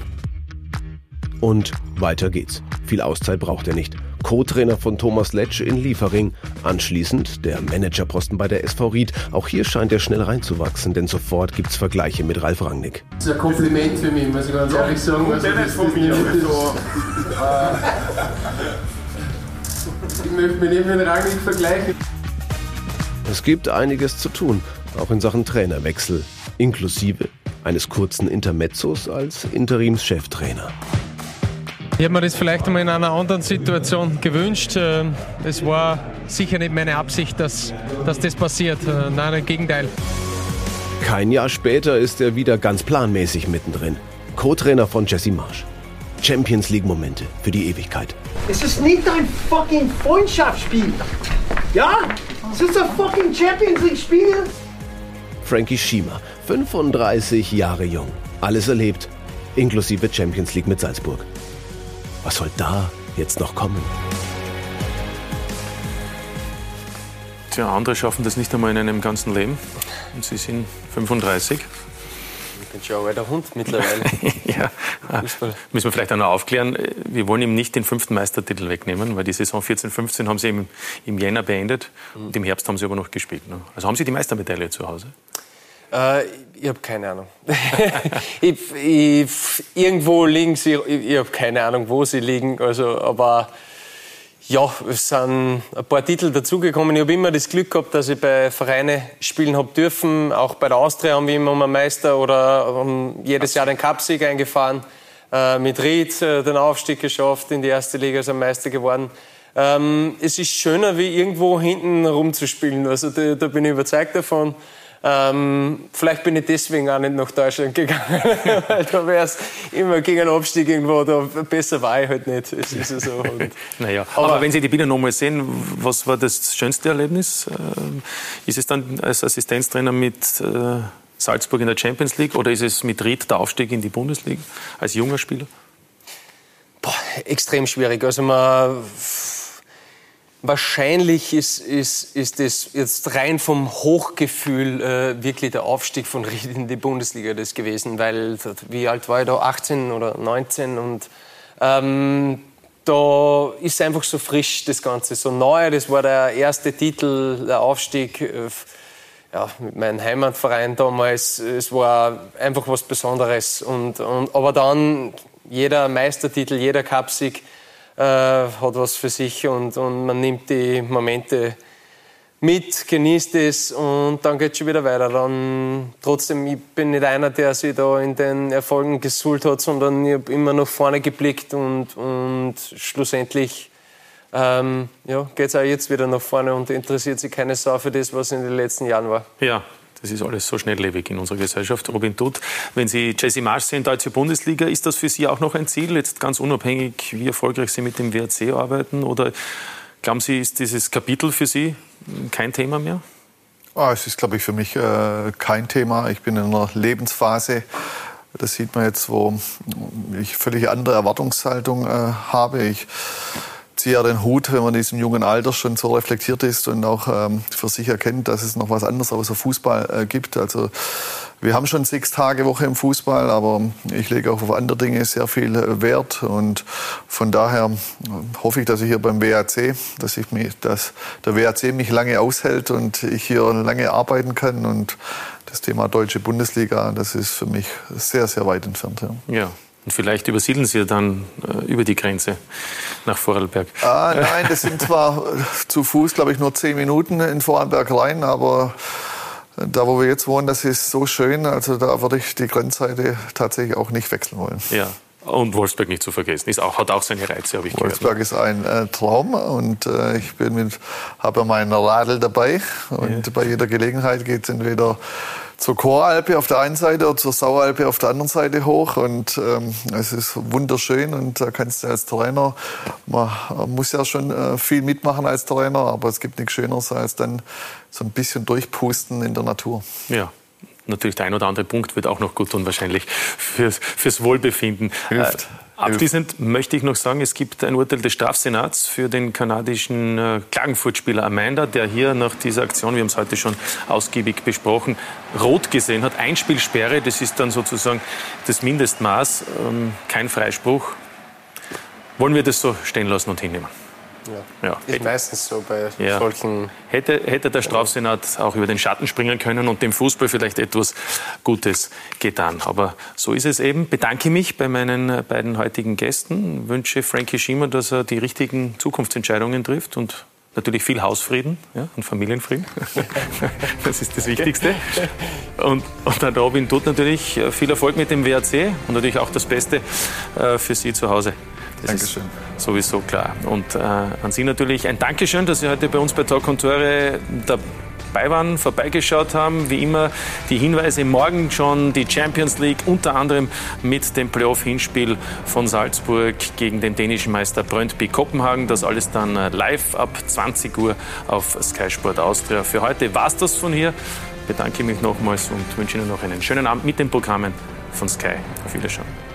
[SPEAKER 15] Und weiter geht's. Viel Auszeit braucht er nicht. Co-Trainer von Thomas Letsch in Liefering. Anschließend der Managerposten bei der SV Ried. Auch hier scheint er schnell reinzuwachsen, denn sofort gibt's Vergleiche mit Ralf Rangnick.
[SPEAKER 25] Das ist ein Kompliment für mich, muss ich ganz ehrlich sagen. Also, das, von mir. So, äh, ich möchte mich nicht mit Rangnick vergleichen.
[SPEAKER 15] Es gibt einiges zu tun, auch in Sachen Trainerwechsel, inklusive eines kurzen Intermezzos als Interimscheftrainer.
[SPEAKER 26] Ich habe mir das vielleicht einmal in einer anderen Situation gewünscht. Äh, es war sicher nicht meine Absicht, dass, dass das passiert. Äh, nein, im Gegenteil.
[SPEAKER 15] Kein Jahr später ist er wieder ganz planmäßig mittendrin. Co-Trainer von Jesse Marsch. Champions League-Momente für die Ewigkeit.
[SPEAKER 27] Es ist nicht ein fucking Freundschaftsspiel. Ja? Es ist ein fucking Champions League-Spiel.
[SPEAKER 15] Frankie Schiemer, 35 Jahre jung. Alles erlebt, inklusive Champions League mit Salzburg. Was soll da jetzt noch kommen?
[SPEAKER 11] Tja, andere schaffen das nicht einmal in einem ganzen Leben. Und Sie sind 35.
[SPEAKER 5] Ich bin schon ein alter Hund mittlerweile.
[SPEAKER 11] ja, Fußball. müssen wir vielleicht auch noch aufklären. Wir wollen ihm nicht den fünften Meistertitel wegnehmen, weil die Saison 14-15 haben Sie im, im Jänner beendet mhm. und im Herbst haben Sie aber noch gespielt. Ne? Also haben Sie die Meistermedaille zu Hause?
[SPEAKER 5] Äh, ich habe keine Ahnung. ich, ich, irgendwo liegen sie, ich, ich habe keine Ahnung, wo sie liegen. Also, aber ja, es sind ein paar Titel dazugekommen. Ich habe immer das Glück gehabt, dass ich bei Vereinen spielen habe dürfen. Auch bei der Austria haben wir immer einen Meister oder haben jedes Jahr den Cupsieg eingefahren. Äh, mit Ried äh, den Aufstieg geschafft, in die erste Liga als Meister geworden. Ähm, es ist schöner, wie irgendwo hinten rumzuspielen. Also da, da bin ich überzeugt davon. Ähm, vielleicht bin ich deswegen auch nicht nach Deutschland gegangen, weil da wäre es immer gegen einen Abstieg irgendwo, da besser war ich halt nicht. Es ist so. Und,
[SPEAKER 11] naja, aber, aber, wenn Sie die Bilder nochmal sehen, was war das schönste Erlebnis? Ähm, ist es dann als Assistenztrainer mit äh, Salzburg in der Champions League oder ist es mit Ried der Aufstieg in die Bundesliga als junger Spieler?
[SPEAKER 5] Boah, extrem schwierig. Also man Wahrscheinlich ist, ist, ist es jetzt rein vom Hochgefühl äh, wirklich der Aufstieg von Ried in die Bundesliga das gewesen, weil wie alt war ich da? 18 oder 19 und ähm, da ist einfach so frisch das Ganze, so neu. Das war der erste Titel, der Aufstieg äh, ja, mit meinem Heimatverein damals. Es war einfach was Besonderes. Und, und, aber dann jeder Meistertitel, jeder Cupsieg hat was für sich und, und man nimmt die Momente mit, genießt es und dann geht es schon wieder weiter. Dann, trotzdem, ich bin nicht einer, der sich da in den Erfolgen gesuhlt hat, sondern ich habe immer nach vorne geblickt und, und schlussendlich ähm, ja, geht es auch jetzt wieder nach vorne und interessiert sich keine Sau für das, was in den letzten Jahren war.
[SPEAKER 11] Ja, das ist alles so schnelllebig in unserer Gesellschaft. Robin Dutt, wenn Sie Jesse Marsch sehen, Deutsche Bundesliga, ist das für Sie auch noch ein Ziel, jetzt ganz unabhängig, wie erfolgreich Sie mit dem WRC arbeiten? Oder glauben Sie, ist dieses Kapitel für Sie kein Thema mehr?
[SPEAKER 10] Oh, es ist, glaube ich, für mich äh, kein Thema. Ich bin in einer Lebensphase, das sieht man jetzt, wo ich völlig andere Erwartungshaltung äh, habe. Ich ziehe ja den Hut, wenn man in diesem jungen Alter schon so reflektiert ist und auch ähm, für sich erkennt, dass es noch was anderes außer Fußball äh, gibt. Also wir haben schon sechs Tage Woche im Fußball, aber ich lege auch auf andere Dinge sehr viel äh, Wert und von daher äh, hoffe ich, dass ich hier beim WAC, dass, ich mich, dass der WAC mich lange aushält und ich hier lange arbeiten kann und das Thema Deutsche Bundesliga, das ist für mich sehr, sehr weit entfernt.
[SPEAKER 11] Ja. ja. Und vielleicht übersiedeln Sie dann äh, über die Grenze nach Vorarlberg.
[SPEAKER 10] Ah, nein, das sind zwar zu Fuß, glaube ich, nur zehn Minuten in Vorarlberg rein, aber da, wo wir jetzt wohnen, das ist so schön. Also da würde ich die Grenzseite tatsächlich auch nicht wechseln wollen.
[SPEAKER 11] Ja. Und Wolfsberg nicht zu vergessen, ist auch, hat auch seine Reize, habe ich
[SPEAKER 10] Wolfsberg gehört. ist ein äh, Traum und äh, ich bin mit, habe meinen Radl dabei und ja. bei jeder Gelegenheit geht es entweder zur Choralpe auf der einen Seite oder zur Saualpe auf der anderen Seite hoch. Und ähm, es ist wunderschön und da kannst du als Trainer, man muss ja schon äh, viel mitmachen als Trainer, aber es gibt nichts Schöneres als dann so ein bisschen durchpusten in der Natur.
[SPEAKER 11] Ja, natürlich der ein oder andere Punkt wird auch noch gut tun, wahrscheinlich fürs, fürs Wohlbefinden.
[SPEAKER 10] Hilft.
[SPEAKER 11] Abschließend möchte ich noch sagen, es gibt ein Urteil des Strafsenats für den kanadischen äh, Klagenfurt-Spieler Amanda, der hier nach dieser Aktion, wir haben es heute schon ausgiebig besprochen, rot gesehen hat. Einspielsperre, das ist dann sozusagen das Mindestmaß, ähm, kein Freispruch. Wollen wir das so stehen lassen und hinnehmen?
[SPEAKER 5] Ja. ja. Ist meistens so bei ja. solchen.
[SPEAKER 11] Hätte, hätte der Strafsenat auch über den Schatten springen können und dem Fußball vielleicht etwas Gutes getan. Aber so ist es eben. Bedanke mich bei meinen beiden heutigen Gästen. Wünsche Frankie Schiemer, dass er die richtigen Zukunftsentscheidungen trifft und natürlich viel Hausfrieden ja, und Familienfrieden. das ist das Wichtigste. Und, und dann Robin tut natürlich äh, viel Erfolg mit dem WRC und natürlich auch das Beste äh, für Sie zu Hause. Das Dankeschön. ist sowieso klar. Und äh, an Sie natürlich ein Dankeschön, dass Sie heute bei uns bei Talk und Tore dabei waren, vorbeigeschaut haben. Wie immer die Hinweise morgen schon die Champions League, unter anderem mit dem Playoff-Hinspiel von Salzburg gegen den dänischen Meister Brøndby Kopenhagen. Das alles dann äh, live ab 20 Uhr auf Sky Sport Austria. Für heute war es das von hier. Ich bedanke mich nochmals und wünsche Ihnen noch einen schönen Abend mit den Programmen von Sky. Auf Wiedersehen.